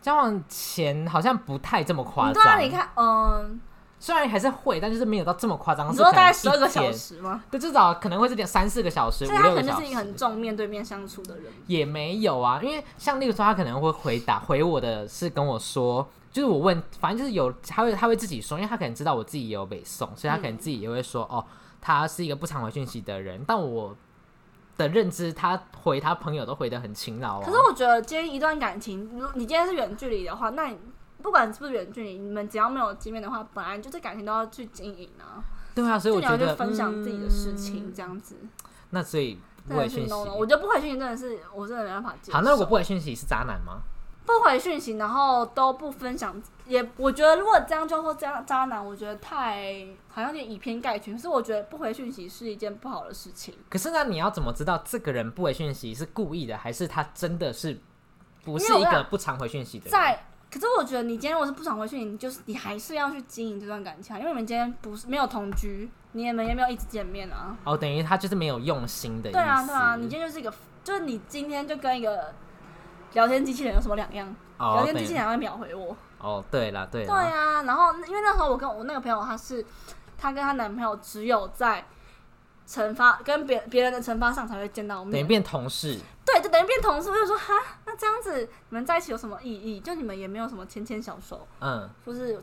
[SPEAKER 1] 交往前好像不太这么夸张
[SPEAKER 2] 对啊，
[SPEAKER 1] 张，
[SPEAKER 2] 你看，嗯，
[SPEAKER 1] 虽然还是会，但就是没有到这么夸张。
[SPEAKER 2] 你说大概十二个小，时吗？
[SPEAKER 1] 对，至少可能会是点三四个小时、五
[SPEAKER 2] 所以他
[SPEAKER 1] 六个小
[SPEAKER 2] 可能就是一个很。重面对面相处的人。
[SPEAKER 1] 也没有啊，因为像例如说，他可能会回答回我的是跟我说，就是我问，反正就是有他会他会自己说，因为他可能知道我自己也有北宋，所以他可能自己也会说，哦，他是一个不常回讯息的人，但我的认知，他回他朋友都回得很勤劳啊。
[SPEAKER 2] 可是我觉得，今天一段感情，如你今天是远距离的话，那你不管是不是远距离，你们只要没有见面的话，本来就是感情都要去经营啊，
[SPEAKER 1] 对啊，所以我觉得
[SPEAKER 2] 分享自己的事情，
[SPEAKER 1] 嗯
[SPEAKER 2] 这样子。
[SPEAKER 1] 那所以不回讯息。
[SPEAKER 2] 我觉得不回讯息真的是我真的没办法接受。
[SPEAKER 1] 好，那如果不回讯息是渣男吗？
[SPEAKER 2] 不回讯息，然后都不分享，也我觉得如果这样就说这样渣男，我觉得太好像有点以偏概全。可是我觉得不回讯息是一件不好的事情，
[SPEAKER 1] 可是那，你要怎么知道这个人不回讯息是故意的，还是他真的是不是一个不常回讯息的人？
[SPEAKER 2] 在可是我觉得你今天如果是不想回去，你就是你还是要去经营这段感情啊，因为你们今天不是没有同居，你们也没有一直见面啊。
[SPEAKER 1] 哦，等于他就是没有用心的意思。
[SPEAKER 2] 对啊，对啊，你今天就是一个，就是你今天就跟一个聊天机器人有什么两样？
[SPEAKER 1] 哦
[SPEAKER 2] 聊天机器人还会秒回我。
[SPEAKER 1] 哦，对了对
[SPEAKER 2] 对，啊，然后因为那时候我跟我那个朋友，她是她跟她男朋友只有在惩罚跟别别人的惩罚上才会见到面，
[SPEAKER 1] 等于变同事。
[SPEAKER 2] 对，就等于变同事。我就说哈，那这样子你们在一起有什么意义？就你们也没有什么牵牵小手，
[SPEAKER 1] 嗯，
[SPEAKER 2] 或是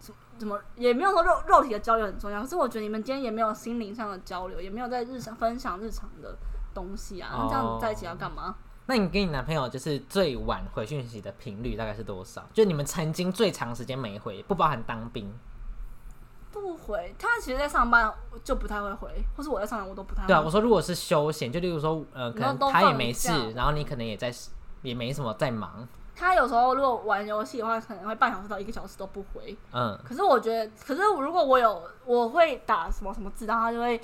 [SPEAKER 2] 什怎么也没有说肉肉体的交流很重要。可是我觉得你们今天也没有心灵上的交流，也没有在日常分享日常的东西啊。那这样
[SPEAKER 1] 哦
[SPEAKER 2] 子在一起要干嘛？
[SPEAKER 1] 那你跟你男朋友就是最晚回讯息的频率大概是多少？就你们曾经最长时间没回，不包含当兵。
[SPEAKER 2] 不回，他其实在上班就不太会回，或是我在上班我都不太会。
[SPEAKER 1] 对啊，我说如果是休闲，就例如说，呃，可能他也没事，然后你可能也在，也没什么在忙，
[SPEAKER 2] 他有时候如果玩游戏的话，可能会半小时到一个小时都不回。
[SPEAKER 1] 嗯，
[SPEAKER 2] 可是我觉得，可是如果我有我会打什么什么字，然后他就会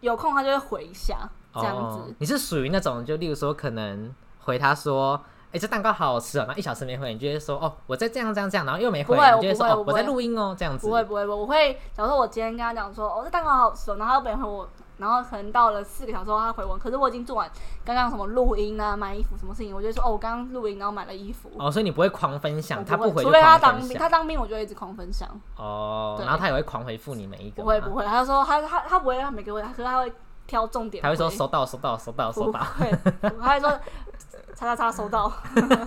[SPEAKER 2] 有空他就会回一下这样子。
[SPEAKER 1] 哦你是属于那种，就例如说，可能回他说哎、这蛋糕好好吃哦，然后一小时没回，你就会说哦，我在这样这样这样，然后又没回，你就会说哦，
[SPEAKER 2] 我
[SPEAKER 1] 在录音哦，这样子。
[SPEAKER 2] 不会不会不会，我会假如说我今天跟他讲说，哦，这蛋糕好好吃哦，然后他又没回我，然后可能到了四个小时后他回我，可是我已经做完刚刚什么录音啊、买衣服什么事情，我就会说哦，我刚刚录音，然后买了衣服。
[SPEAKER 1] 哦，所以你不会狂分
[SPEAKER 2] 我
[SPEAKER 1] 享，他
[SPEAKER 2] 不会
[SPEAKER 1] 回
[SPEAKER 2] 除非他当兵。他当兵我就一直狂分享。
[SPEAKER 1] 哦，然后他也会狂回复你每一个。
[SPEAKER 2] 不会不。会，他就说他他他不会让每个回，可是他会挑重点。
[SPEAKER 1] 他会说收到收到收到收到。
[SPEAKER 2] 会，他会说叉叉叉收到，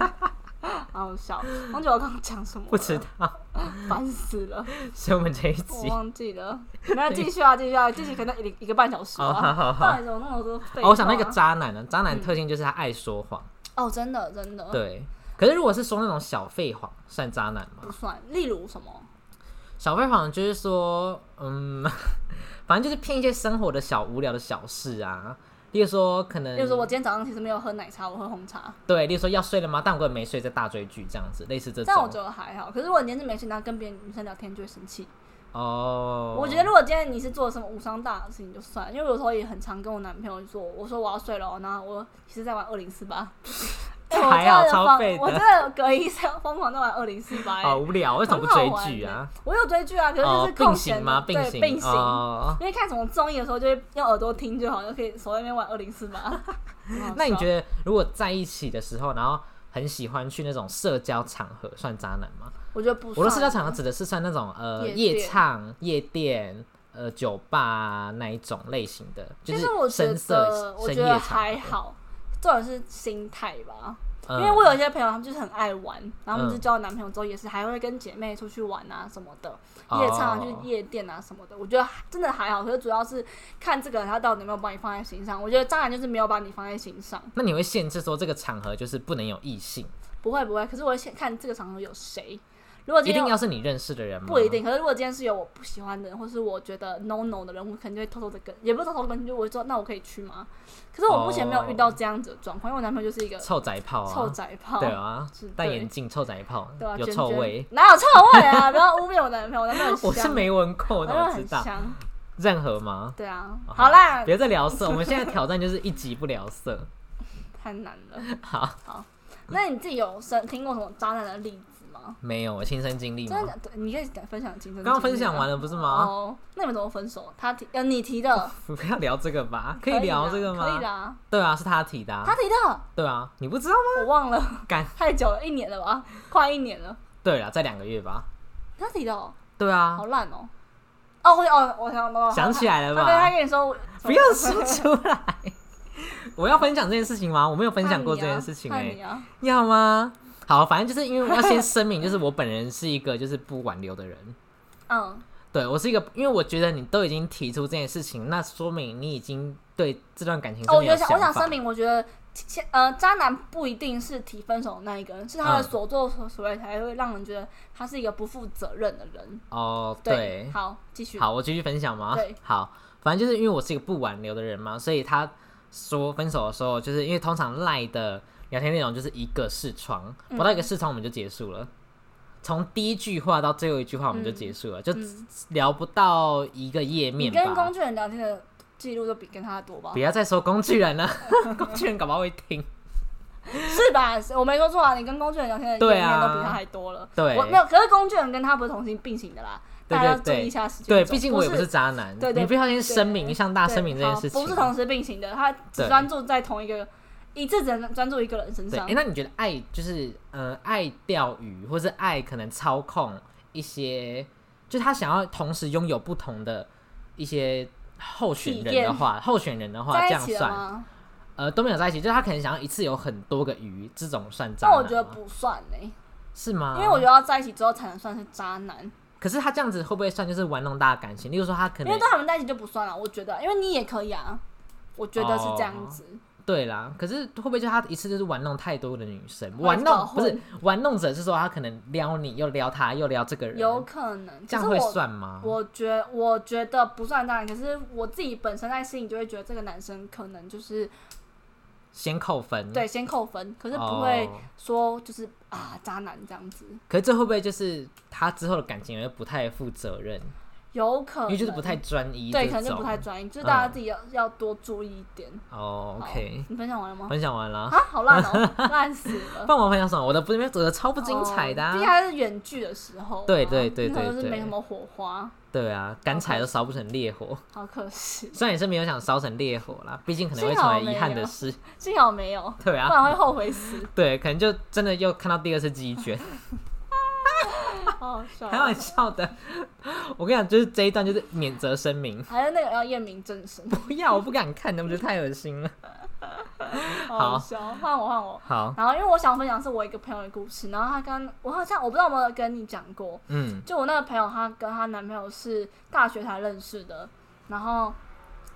[SPEAKER 2] 好好笑。忘记我刚刚讲什么，
[SPEAKER 1] 不知道，
[SPEAKER 2] 烦死了，
[SPEAKER 1] 所以我们这一
[SPEAKER 2] 我
[SPEAKER 1] 集
[SPEAKER 2] 忘记了。那继续啊，继续啊，继续可能一一个半小时啊。
[SPEAKER 1] 好 好。
[SPEAKER 2] 到底怎么那么多废话？
[SPEAKER 1] 哦，我想那个渣男呢，渣男特性就是他爱说谎。
[SPEAKER 2] 哦，真的真的，
[SPEAKER 1] 对，可是如果是说那种小废谎，算渣男吗
[SPEAKER 2] 不？算。例如什么？
[SPEAKER 1] 小废谎就是说，嗯，反正就是骗一些生活的小无聊的小事啊。例如说，可能，
[SPEAKER 2] 例如说，我今天早上其实没有喝奶茶，我喝红茶，
[SPEAKER 1] 对，例如说要睡了吗？但我根本没睡，在大追剧这样子，类似这种。
[SPEAKER 2] 但我觉得还好。可是如果你今天是没睡，然后跟别人女生聊天，就会生气。
[SPEAKER 1] 哦，
[SPEAKER 2] 我觉得如果今天你是做什么无伤大雅的事情就算，因为有时候也很常跟我男朋友说，我说我要睡了哦，然后我其实在玩二零四八。
[SPEAKER 1] 还好超废的
[SPEAKER 2] 我真的隔一天疯狂的玩二零四八。
[SPEAKER 1] 好无聊，为什么不追剧啊？
[SPEAKER 2] 我有追剧啊，可是就
[SPEAKER 1] 哦
[SPEAKER 2] 是，空
[SPEAKER 1] 并行吗？并行，
[SPEAKER 2] 对并行。
[SPEAKER 1] 哦。
[SPEAKER 2] 因为看什么综艺的时候，就会用耳朵听就好，就可以手在那边玩二零四八。
[SPEAKER 1] 那你觉得，如果在一起的时候，然后很喜欢去那种社交场合，算渣男吗？
[SPEAKER 2] 我觉得不算。
[SPEAKER 1] 我的社交场合指的是算那种呃
[SPEAKER 2] 夜
[SPEAKER 1] 夜唱、夜店、呃酒吧啊那一种类型的，就是深色
[SPEAKER 2] 得，我觉得
[SPEAKER 1] 深夜场。
[SPEAKER 2] 还好，重点是心态吧。
[SPEAKER 1] 嗯
[SPEAKER 2] 因为我有一些朋友，他们就是很爱玩，然后他们
[SPEAKER 1] 嗯
[SPEAKER 2] 就交了男朋友之后，也是还会跟姐妹出去玩啊什么的，夜唱去夜店啊什么的。我觉得真的还好，可是主要是看这个人他到底有没有把你放在心上。我觉得渣男就是没有把你放在心上，
[SPEAKER 1] 那你会限制说这个场合就是不能有异性，
[SPEAKER 2] 不会不会。可是我会先看这个场合有谁。如果
[SPEAKER 1] 一定
[SPEAKER 2] 今天有
[SPEAKER 1] 要是你认识的人吗？
[SPEAKER 2] 不一定，可是如果今天是有我不喜欢的人，或是我觉得 no no 的人，我可能就会偷偷的跟，也不是偷偷的跟，就我会说那我可以去吗？可是我目前没有遇到这样子的状况，因为我男朋友就是一个
[SPEAKER 1] 臭宅炮啊，
[SPEAKER 2] 臭宅炮，
[SPEAKER 1] 对啊，戴眼镜臭宅炮
[SPEAKER 2] 对啊，
[SPEAKER 1] 有臭味。
[SPEAKER 2] 哪有臭味啊？不要污蔑我男朋友，我男朋友香
[SPEAKER 1] 我是没闻过，
[SPEAKER 2] 我
[SPEAKER 1] 我知道
[SPEAKER 2] 香，
[SPEAKER 1] 任何吗？
[SPEAKER 2] 对啊，
[SPEAKER 1] 好
[SPEAKER 2] 好啦，
[SPEAKER 1] 别再聊色，我们现在挑战就是一集不聊色。
[SPEAKER 2] 太难了。
[SPEAKER 1] 好，
[SPEAKER 2] 那你自己有生听过什么渣男的例子吗？
[SPEAKER 1] 没有亲身经历吗？
[SPEAKER 2] 真的假的？你可以分享亲身。
[SPEAKER 1] 刚刚分享完了不是吗？
[SPEAKER 2] 哦，那你们怎么分手？他提，呃，你提的，
[SPEAKER 1] 不要聊这个吧，可以聊这个吗？
[SPEAKER 2] 可以啦，
[SPEAKER 1] 对啊，是他提的、啊。
[SPEAKER 2] 他提的，
[SPEAKER 1] 对啊，你不知道吗？
[SPEAKER 2] 我忘了，
[SPEAKER 1] 干。
[SPEAKER 2] 太久了，一年了吧，快一年了。
[SPEAKER 1] 对了，在两个月吧。
[SPEAKER 2] 他提的哦，
[SPEAKER 1] 对啊
[SPEAKER 2] 好，烂哦。哦，我哦，我想到了，
[SPEAKER 1] 想起来了
[SPEAKER 2] 吧他跟他？跟你说，
[SPEAKER 1] 不要说出来。我要分享这件事情吗？我没有分享过 这件事情哎、要吗？好，反正就是因为我要先 声明，就是我本人是一个就是不挽留的人。
[SPEAKER 2] 嗯，
[SPEAKER 1] 对我是一个，因为我觉得你都已经提出这件事情，那说明你已经对这段感情
[SPEAKER 2] 哦，我觉得想，我
[SPEAKER 1] 想
[SPEAKER 2] 声明，我觉得前呃，渣男不一定是提分手的那一个人，是他的
[SPEAKER 1] 嗯
[SPEAKER 2] 所作所为才会让人觉得他是一个不负责任的人。
[SPEAKER 1] 哦，对，
[SPEAKER 2] 好，继续。
[SPEAKER 1] 好，我继续分享吗？
[SPEAKER 2] 对，
[SPEAKER 1] 好，反正就是因为我是一个不挽留的人嘛，所以他说分手的时候，就是因为通常赖的聊天内容就是一个视窗，
[SPEAKER 2] 嗯
[SPEAKER 1] 不到一个视窗我们就结束了。从第一句话到最后一句话我们就结束了，就
[SPEAKER 2] 嗯
[SPEAKER 1] 聊不到一个页面吧。
[SPEAKER 2] 跟工具人聊天的记录都比跟他多吧
[SPEAKER 1] 不？要再说工具人了，工具人搞不好会听。
[SPEAKER 2] 是吧？我没说错啊，你跟工具人聊天的页面都比他还多了。
[SPEAKER 1] 对
[SPEAKER 2] 我没有，可是工具人跟他不是同性并行的啦，大家要注意一下时间
[SPEAKER 1] 对，毕竟我也不
[SPEAKER 2] 是
[SPEAKER 1] 是渣男，
[SPEAKER 2] 对对
[SPEAKER 1] 你必须要先声明，
[SPEAKER 2] 对
[SPEAKER 1] 向大家声明这件事情。
[SPEAKER 2] 不是同时并行的，他只专注在同一个一次只能专注一个人身
[SPEAKER 1] 对，
[SPEAKER 2] 上
[SPEAKER 1] 哎、。那你觉得爱就是呃爱钓鱼，或是爱可能操控一些，就他想要同时拥有不同的一些候选人的话，候选人的话
[SPEAKER 2] 在一起了
[SPEAKER 1] 这样算
[SPEAKER 2] 吗？
[SPEAKER 1] 呃都没有在一起，就是他可能想要一次有很多个鱼，这种算渣男？
[SPEAKER 2] 那我觉得不算呢、
[SPEAKER 1] 是吗？
[SPEAKER 2] 因为我觉得要在一起之后才能算是渣男，
[SPEAKER 1] 可是他这样子会不会算就是玩弄大家感情？例如说他可能
[SPEAKER 2] 因为对他们在一起就不算了。我觉得，因为你也可以啊，我觉得是这样子。
[SPEAKER 1] 对啦，可是会不会就他一次就是玩弄太多的女生？玩弄不是玩弄者是说他可能撩你又撩他又撩这个人，
[SPEAKER 2] 有可能，
[SPEAKER 1] 这样会算吗？
[SPEAKER 2] 我觉我觉得不算渣男，可是我自己本身在心里就会觉得这个男生可能就是
[SPEAKER 1] 先扣分，
[SPEAKER 2] 对先扣分，可是不会
[SPEAKER 1] 哦
[SPEAKER 2] 说就是啊渣男这样子。
[SPEAKER 1] 可是这会不会就是他之后的感情也会不太负责任？
[SPEAKER 2] 有可能
[SPEAKER 1] 因为就是不太专一，
[SPEAKER 2] 对，可能就不太专一，就是大家自己要、要多注意一点。
[SPEAKER 1] 哦
[SPEAKER 2] 好
[SPEAKER 1] ，OK，
[SPEAKER 2] 你分享完了吗？
[SPEAKER 1] 分享完了。
[SPEAKER 2] 啊，好烂哦，烂死了。
[SPEAKER 1] 帮我分享什么？我的不是走的超不精彩的、
[SPEAKER 2] 啊毕竟
[SPEAKER 1] 啊。
[SPEAKER 2] 还是远距的时候嘛，
[SPEAKER 1] 对对对对对
[SPEAKER 2] 就是没什么火花，
[SPEAKER 1] 对啊，干柴都烧不成烈火。
[SPEAKER 2] 好可惜。
[SPEAKER 1] 虽然也是没有想烧成烈火啦，毕竟可能会成为遗憾的事。
[SPEAKER 2] 幸好没有，
[SPEAKER 1] 对啊，
[SPEAKER 2] 不然会后悔死。
[SPEAKER 1] 对，可能就真的又看到第二次鸡卷，
[SPEAKER 2] 好好笑
[SPEAKER 1] 开。玩笑的。我跟你讲，就是这一段就是免责声明，
[SPEAKER 2] 还有那个要验明正身，
[SPEAKER 1] 不要，我不敢看，我觉得太恶心了。
[SPEAKER 2] 好好笑。换我换我。
[SPEAKER 1] 好，
[SPEAKER 2] 然后因为我想分享是我一个朋友的故事，然后他跟我好像我不知道有没有跟你讲过，
[SPEAKER 1] 嗯
[SPEAKER 2] 就我那个朋友，她跟她男朋友是大学才认识的，然后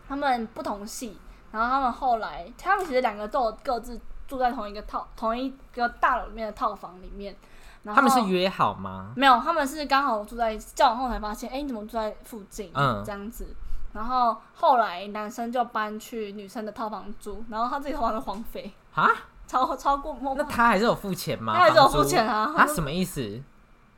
[SPEAKER 2] 他们不同系，然后他们后来，他们其实两个都有各自住在同一个套同一个大楼里面的套房里面。然后
[SPEAKER 1] 他们是约好吗？
[SPEAKER 2] 没有，他们是刚好住在交往后才发现，哎、你怎么住在附近？
[SPEAKER 1] 嗯
[SPEAKER 2] 这样子。然后后来男生就搬去女生的套房住，然后他自己套房就荒废，
[SPEAKER 1] 啊？
[SPEAKER 2] 超超过摸
[SPEAKER 1] 那他还是有付钱吗？
[SPEAKER 2] 他还是有付钱啊，
[SPEAKER 1] 他？什么意思？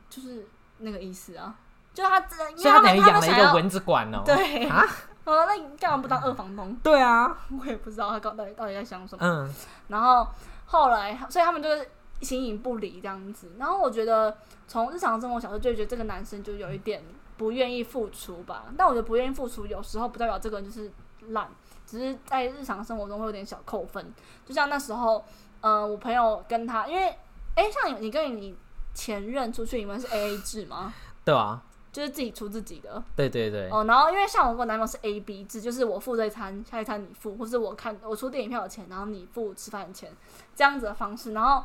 [SPEAKER 2] 就是那个意思啊，就他自，因
[SPEAKER 1] 所以他
[SPEAKER 2] 为他们
[SPEAKER 1] 等于养了一个蚊子馆哦。
[SPEAKER 2] 对
[SPEAKER 1] 啊？
[SPEAKER 2] 我说 那你干嘛不当二房东？
[SPEAKER 1] 对啊，
[SPEAKER 2] 我也不知道他到底到底在想什么。
[SPEAKER 1] 嗯
[SPEAKER 2] 然后后来，所以他们就是形影不离这样子。然后我觉得从日常生活小事就觉得这个男生就有一点不愿意付出吧。但我觉得不愿意付出有时候不代表这个人就是懒，只是在日常生活中会有点小扣分。就像那时候，呃，我朋友跟他，因为哎，像你你跟你前任出去，你们是 A A 制吗？
[SPEAKER 1] 对啊，
[SPEAKER 2] 就是自己出自己的。
[SPEAKER 1] 对对对，
[SPEAKER 2] 哦，然后因为像我跟我男朋友是 A B 制，就是我付这一餐，下一餐你付，或是我看我出电影票的钱，然后你付吃饭的钱，这样子的方式。然后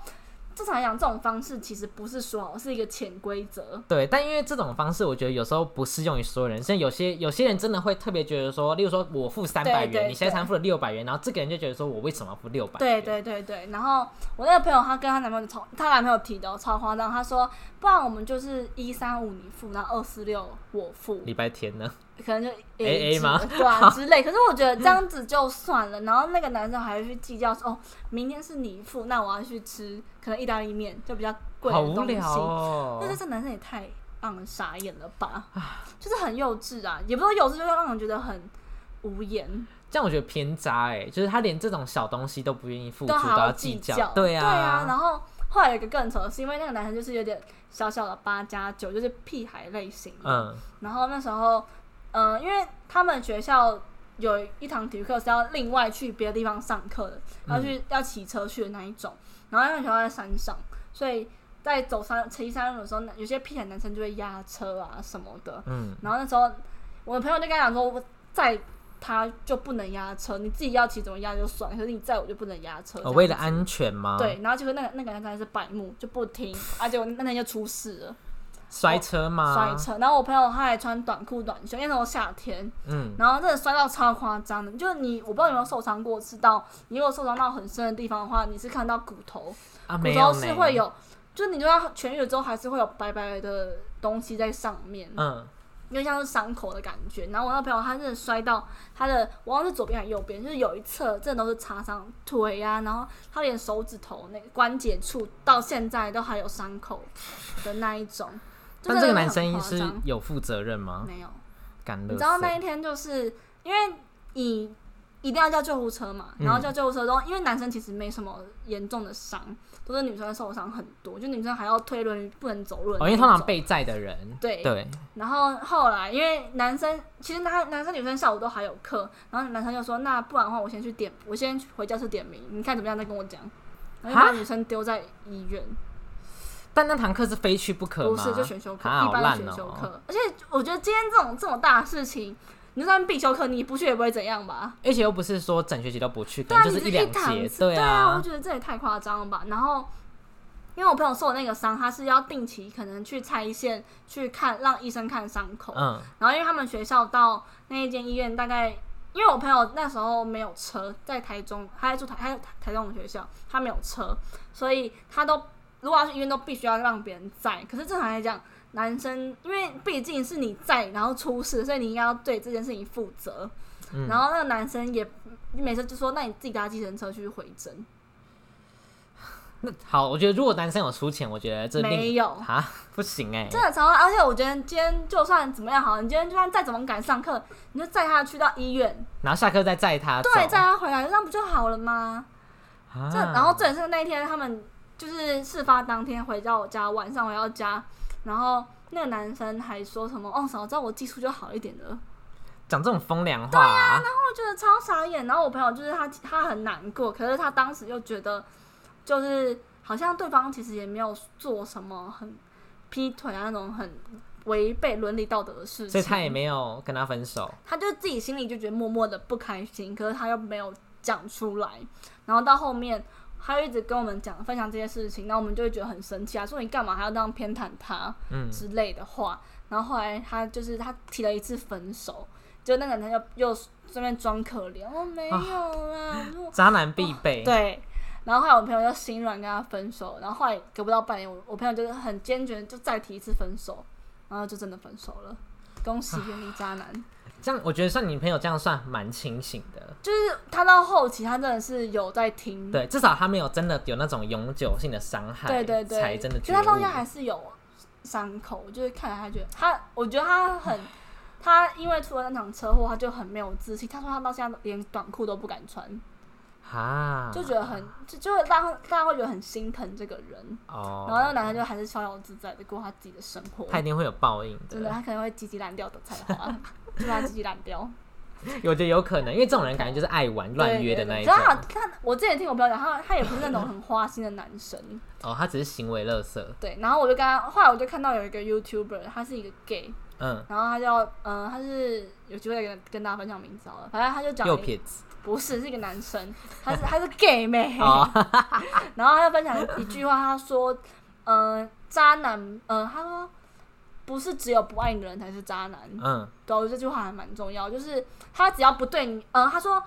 [SPEAKER 2] 正常来讲，这种方式其实不是说好，是一个潜规则。
[SPEAKER 1] 对，但因为这种方式，我觉得有时候不适用于所有人，像有些有些人真的会特别觉得说，例如说我付三百元，你现在才付了六百元，然后这个人就觉得说我为什么要付六百？
[SPEAKER 2] 对，对对对，然后我那个朋友她跟她男朋友超，她男朋友提的哦超夸张，她说不然我们就是一三五你付，然后二四六我付，
[SPEAKER 1] 礼拜天呢？
[SPEAKER 2] 可能就
[SPEAKER 1] AA
[SPEAKER 2] 制
[SPEAKER 1] 吗
[SPEAKER 2] 对啊之类。可是我觉得这样子就算了，然后那个男生还会去计较说，哦，明天是你付，那我要去吃可能意大利面，就比较贵
[SPEAKER 1] 好
[SPEAKER 2] 的东西。
[SPEAKER 1] 无聊哦
[SPEAKER 2] 但。是这男生也太让人傻眼了吧？就是很幼稚啊，也不是说幼稚，就是让人觉得很无言，
[SPEAKER 1] 这样我觉得偏渣哎、就是他连这种小东西都不愿意付出，都
[SPEAKER 2] 要
[SPEAKER 1] 计较。对啊，
[SPEAKER 2] 对啊。然后后来有一个更扯的是，因为那个男生就是有点小小的八加九，就是屁孩类型的。
[SPEAKER 1] 嗯
[SPEAKER 2] 然后那时候，嗯、因为他们学校有一堂体育课是要另外去别的地方上课的，要去、要骑车去的那一种。然后因为学校在山上，所以在走山骑山路的时候，有些屁孩男生就会压车啊什么的。
[SPEAKER 1] 嗯，
[SPEAKER 2] 然后那时候我的朋友就跟他讲说，我载他就不能压车，你自己要骑怎么压就算，可是你载我就不能压车。
[SPEAKER 1] 哦，为了安全吗？，
[SPEAKER 2] 对，然后结果那个那个男生还是白目，就不听，而且我那天就出事了，
[SPEAKER 1] 摔车吗？
[SPEAKER 2] 摔。车。然后我朋友他还穿短裤短袖，因为那时候夏天，
[SPEAKER 1] 嗯，
[SPEAKER 2] 然后真的摔到超夸张的，就是你我不知道有没有受伤过，知道你如果受伤到很深的地方的话，你是看到骨头，
[SPEAKER 1] 啊，
[SPEAKER 2] 骨头是会，有，就是你就要痊愈了之后，还是会有白白的东西在上面，
[SPEAKER 1] 嗯，
[SPEAKER 2] 因为像是伤口的感觉。然后我那朋友他真的摔到他的，我忘了是左边还是右边，就是有一侧真的都是擦伤，腿啊，然后他连手指头那个关节处到现在都还有伤口的那一种。就
[SPEAKER 1] 但这个男生是有负责任吗？
[SPEAKER 2] 没有。
[SPEAKER 1] 干
[SPEAKER 2] 你知道那一天就是因为你一定要叫救护车嘛，
[SPEAKER 1] 嗯。
[SPEAKER 2] 然后叫救护车之后，因为男生其实没什么严重的伤，都是女生受伤很多，就女生还要推轮椅不能走路
[SPEAKER 1] 因为通常被载的人，
[SPEAKER 2] 对。
[SPEAKER 1] 对，
[SPEAKER 2] 然后后来因为男生其实他男生女生下午都还有课，然后男生就说那不然的话我先去点，我先回教室点名，你看怎么样再跟我讲，然后就把女生丢在医院。
[SPEAKER 1] 但那堂课是非去不可吗？
[SPEAKER 2] 不是，就选修课，
[SPEAKER 1] 啊
[SPEAKER 2] 一般的
[SPEAKER 1] 好烂
[SPEAKER 2] 选修课。
[SPEAKER 1] 哦
[SPEAKER 2] 而且我觉得今天这种这么大的事情，你就算必修课，你不去也不会怎样吧？
[SPEAKER 1] 而且又不是说整学期都不去，可
[SPEAKER 2] 对啊，
[SPEAKER 1] 能就是
[SPEAKER 2] 一
[SPEAKER 1] 两节，
[SPEAKER 2] 堂次，对
[SPEAKER 1] 啊
[SPEAKER 2] 我，觉得这也太夸张了吧。然后，因为我朋友受的那个伤，他是要定期可能去拆线去看，让医生看伤口。
[SPEAKER 1] 嗯，
[SPEAKER 2] 然后，因为他们学校到那一间医院大概。因为我朋友那时候没有车，在台中，他在住台，他在台中的学校，他没有车，所以他都如果要去医院都必须要让别人载。可是正常来讲，男生因为毕竟是你在，然后出事，所以你应该要对这件事情负责。
[SPEAKER 1] 嗯
[SPEAKER 2] 然后那个男生也每次就说：“那你自己搭计程车去回诊。”
[SPEAKER 1] 那好，我觉得如果男生有出钱，我觉得这
[SPEAKER 2] 没有
[SPEAKER 1] 啊，不行哎、
[SPEAKER 2] 真的超烂，而且我觉得今天就算怎么样好，你今天就算再怎么赶上课，你就载他去到医院，
[SPEAKER 1] 然后下课再载他，
[SPEAKER 2] 对，载他回来，这样不就好了吗？
[SPEAKER 1] 啊
[SPEAKER 2] 这然后这也是那一天他们就是事发当天回到我家，晚上回到家，然后那个男生还说什么哦，早知道我技术就好一点了。
[SPEAKER 1] 讲这种风凉话、啊，
[SPEAKER 2] 我觉得超傻眼。然后我朋友就是他，他很难过，可是他当时又觉得，就是好像对方其实也没有做什么很劈腿啊那种很违背伦理道德的事情，
[SPEAKER 1] 所以他也没有跟他分手。
[SPEAKER 2] 他就自己心里就觉得默默的不开心，可是他又没有讲出来。然后到后面，他就一直跟我们讲分享这些事情，然后我们就会觉得很生气啊，说你干嘛还要这样偏袒他
[SPEAKER 1] 嗯，
[SPEAKER 2] 之类的话。然后后来他就是他提了一次分手，就那个人又又顺便装可怜，我、没有啦，我
[SPEAKER 1] 渣男必备。，
[SPEAKER 2] 对。然后后来我朋友就心软跟他分手，然后后来隔不到半年，我我朋友就是很坚决，就再提一次分手，然后就真的分手了。恭喜远离渣男。
[SPEAKER 1] 这样我觉得算你朋友这样算蛮清醒的。
[SPEAKER 2] 就是他到后期，他真的是有在听，
[SPEAKER 1] 对，至少他没有真的有那种永久性的伤害，
[SPEAKER 2] 对对对，
[SPEAKER 1] 才真的觉
[SPEAKER 2] 其实他到现在。还是有伤口，就是看来他觉得他，我觉得他很，他因为出了那场车祸，他就很没有自信。他说他到现在连短裤都不敢穿，
[SPEAKER 1] 啊，
[SPEAKER 2] 就觉得很，就就会让大家会觉得很心疼这个人。
[SPEAKER 1] 哦，
[SPEAKER 2] 然后那个男生就还是逍遥自在的过他自己的生活，
[SPEAKER 1] 他一定会有报应
[SPEAKER 2] 真的，
[SPEAKER 1] 的。
[SPEAKER 2] 他可能会积极烂掉的才华，就把他鸡鸡烂掉。
[SPEAKER 1] 我觉得有可能，因为这种人感觉就是爱玩乱约的那一种
[SPEAKER 2] 他他，我之前听我朋友讲，他他也不是那种很花心的男生。
[SPEAKER 1] 哦，他只是行为垃圾。
[SPEAKER 2] 对，然后我就跟他，后来我就看到有一个 YouTuber，他是一个 gay，
[SPEAKER 1] 嗯，
[SPEAKER 2] 然后他叫，嗯、他是有机会跟跟大家分享名字好了，反正他就讲
[SPEAKER 1] 右
[SPEAKER 2] 一
[SPEAKER 1] 撇子。
[SPEAKER 2] 不是是一个男生，他是他是 gay 妹，
[SPEAKER 1] 哦，
[SPEAKER 2] 然后他就分享一句话，他说，嗯、渣男，嗯、他说不是只有不爱你的人才是渣男，
[SPEAKER 1] 嗯，
[SPEAKER 2] 对，我觉得这句话还蛮重要，就是他只要不对你，嗯、他说。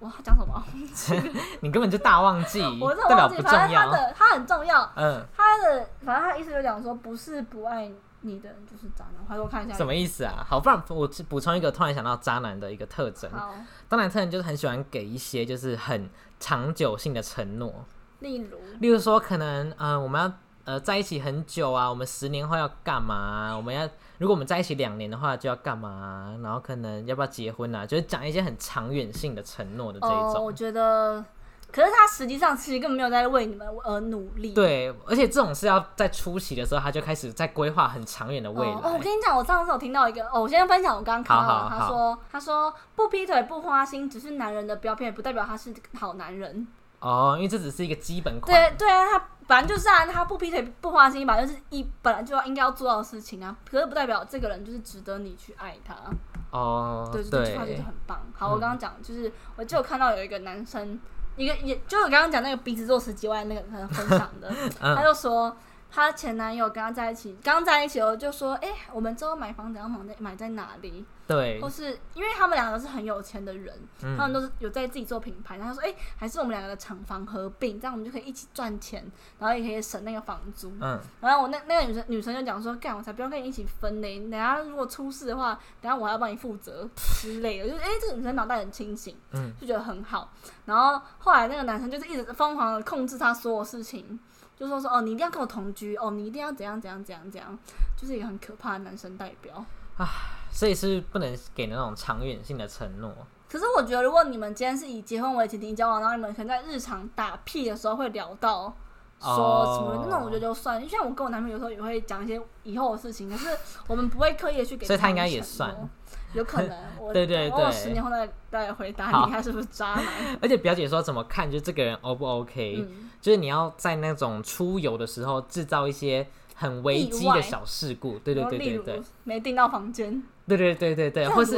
[SPEAKER 2] 哇，他讲什么？
[SPEAKER 1] 你根本就大忘记，
[SPEAKER 2] 我真的忘记，反正他。的他很重要，
[SPEAKER 1] 嗯，
[SPEAKER 2] 他的反正他的意思就讲说，不是不爱你的人就是渣男。他说我看一下
[SPEAKER 1] 什么意思啊？好，不然我补充一个突然想到渣男的一个特征。
[SPEAKER 2] 好，
[SPEAKER 1] 渣男特征就是很喜欢给一些就是很长久性的承诺，
[SPEAKER 2] 例如
[SPEAKER 1] 例如说可能嗯、呃我们要呃在一起很久啊，我们十年后要干嘛啊、我们要如果我们在一起两年的话就要干嘛啊、然后可能要不要结婚啊，就是讲一些很长远性的承诺的这一
[SPEAKER 2] 哦，
[SPEAKER 1] 种。
[SPEAKER 2] 我觉得，可是他实际上其实根本没有在为你们而努力。
[SPEAKER 1] 对，而且这种是要在初期的时候，他就开始在规划很长远的未来。
[SPEAKER 2] 哦，哦我跟你讲，我上次有听到一个，哦，我先分享我刚刚看
[SPEAKER 1] 好
[SPEAKER 2] 他说，他说不劈腿不花心，只是男人的标配，不代表他是好男人。
[SPEAKER 1] 哦，因为这只是一个基本款。
[SPEAKER 2] 对对啊，他本来就是啊，他不劈腿不花心，本来就是一本来就要应该要做到的事情啊，可是不代表这个人就是值得你去爱他。
[SPEAKER 1] 哦，
[SPEAKER 2] 对，这句话就是，很棒。好，
[SPEAKER 1] 嗯
[SPEAKER 2] 我刚刚讲就是，我就有看到有一个男生，一个也就是我刚刚讲那个鼻子做十几万那个人分享的，他
[SPEAKER 1] 嗯，
[SPEAKER 2] 就说她前男友跟她在一起，刚在一起哦，就说，哎、我们之后买房子要买在买在哪里？
[SPEAKER 1] 对
[SPEAKER 2] 或，是因为他们两个都是很有钱的人，
[SPEAKER 1] 嗯
[SPEAKER 2] 他们都是有在自己做品牌，然后他说，哎、还是我们两个的厂房合并，这样我们就可以一起赚钱，然后也可以省那个房租。
[SPEAKER 1] 嗯，
[SPEAKER 2] 然后我那那个女生女生就讲说，干，我才不要跟你一起分呢，等下如果出事的话，等下我还要帮你负责之类的。就是哎、这个女生脑袋很清醒，
[SPEAKER 1] 嗯，
[SPEAKER 2] 就觉得很好。然后后来那个男生就是一直疯狂的控制她所有事情，就说说哦，你一定要跟我同居，哦，你一定要怎样怎样怎样怎样，就是一个很可怕的男生代表。
[SPEAKER 1] 所以是不能给那种长远性的承诺。
[SPEAKER 2] 可是我觉得，如果你们今天是以结婚为前提交往，然后你们可能在日常打屁的时候会聊到说什么
[SPEAKER 1] 哦
[SPEAKER 2] 那种，我觉得就算。就像我跟我男朋友有时候也会讲一些以后的事情，可是我们不会刻意的去给。
[SPEAKER 1] 所以他应该也算，
[SPEAKER 2] 有可能。我
[SPEAKER 1] 对对对
[SPEAKER 2] 我十年后再再来回答你，他是不是渣男？
[SPEAKER 1] 而且表姐说怎么看，就这个人 O 不 OK？、
[SPEAKER 2] 嗯，
[SPEAKER 1] 就是你要在那种出游的时候制造一些很危机的小事故，对对对对对，
[SPEAKER 2] 没订到房间，
[SPEAKER 1] 对对对对对，或是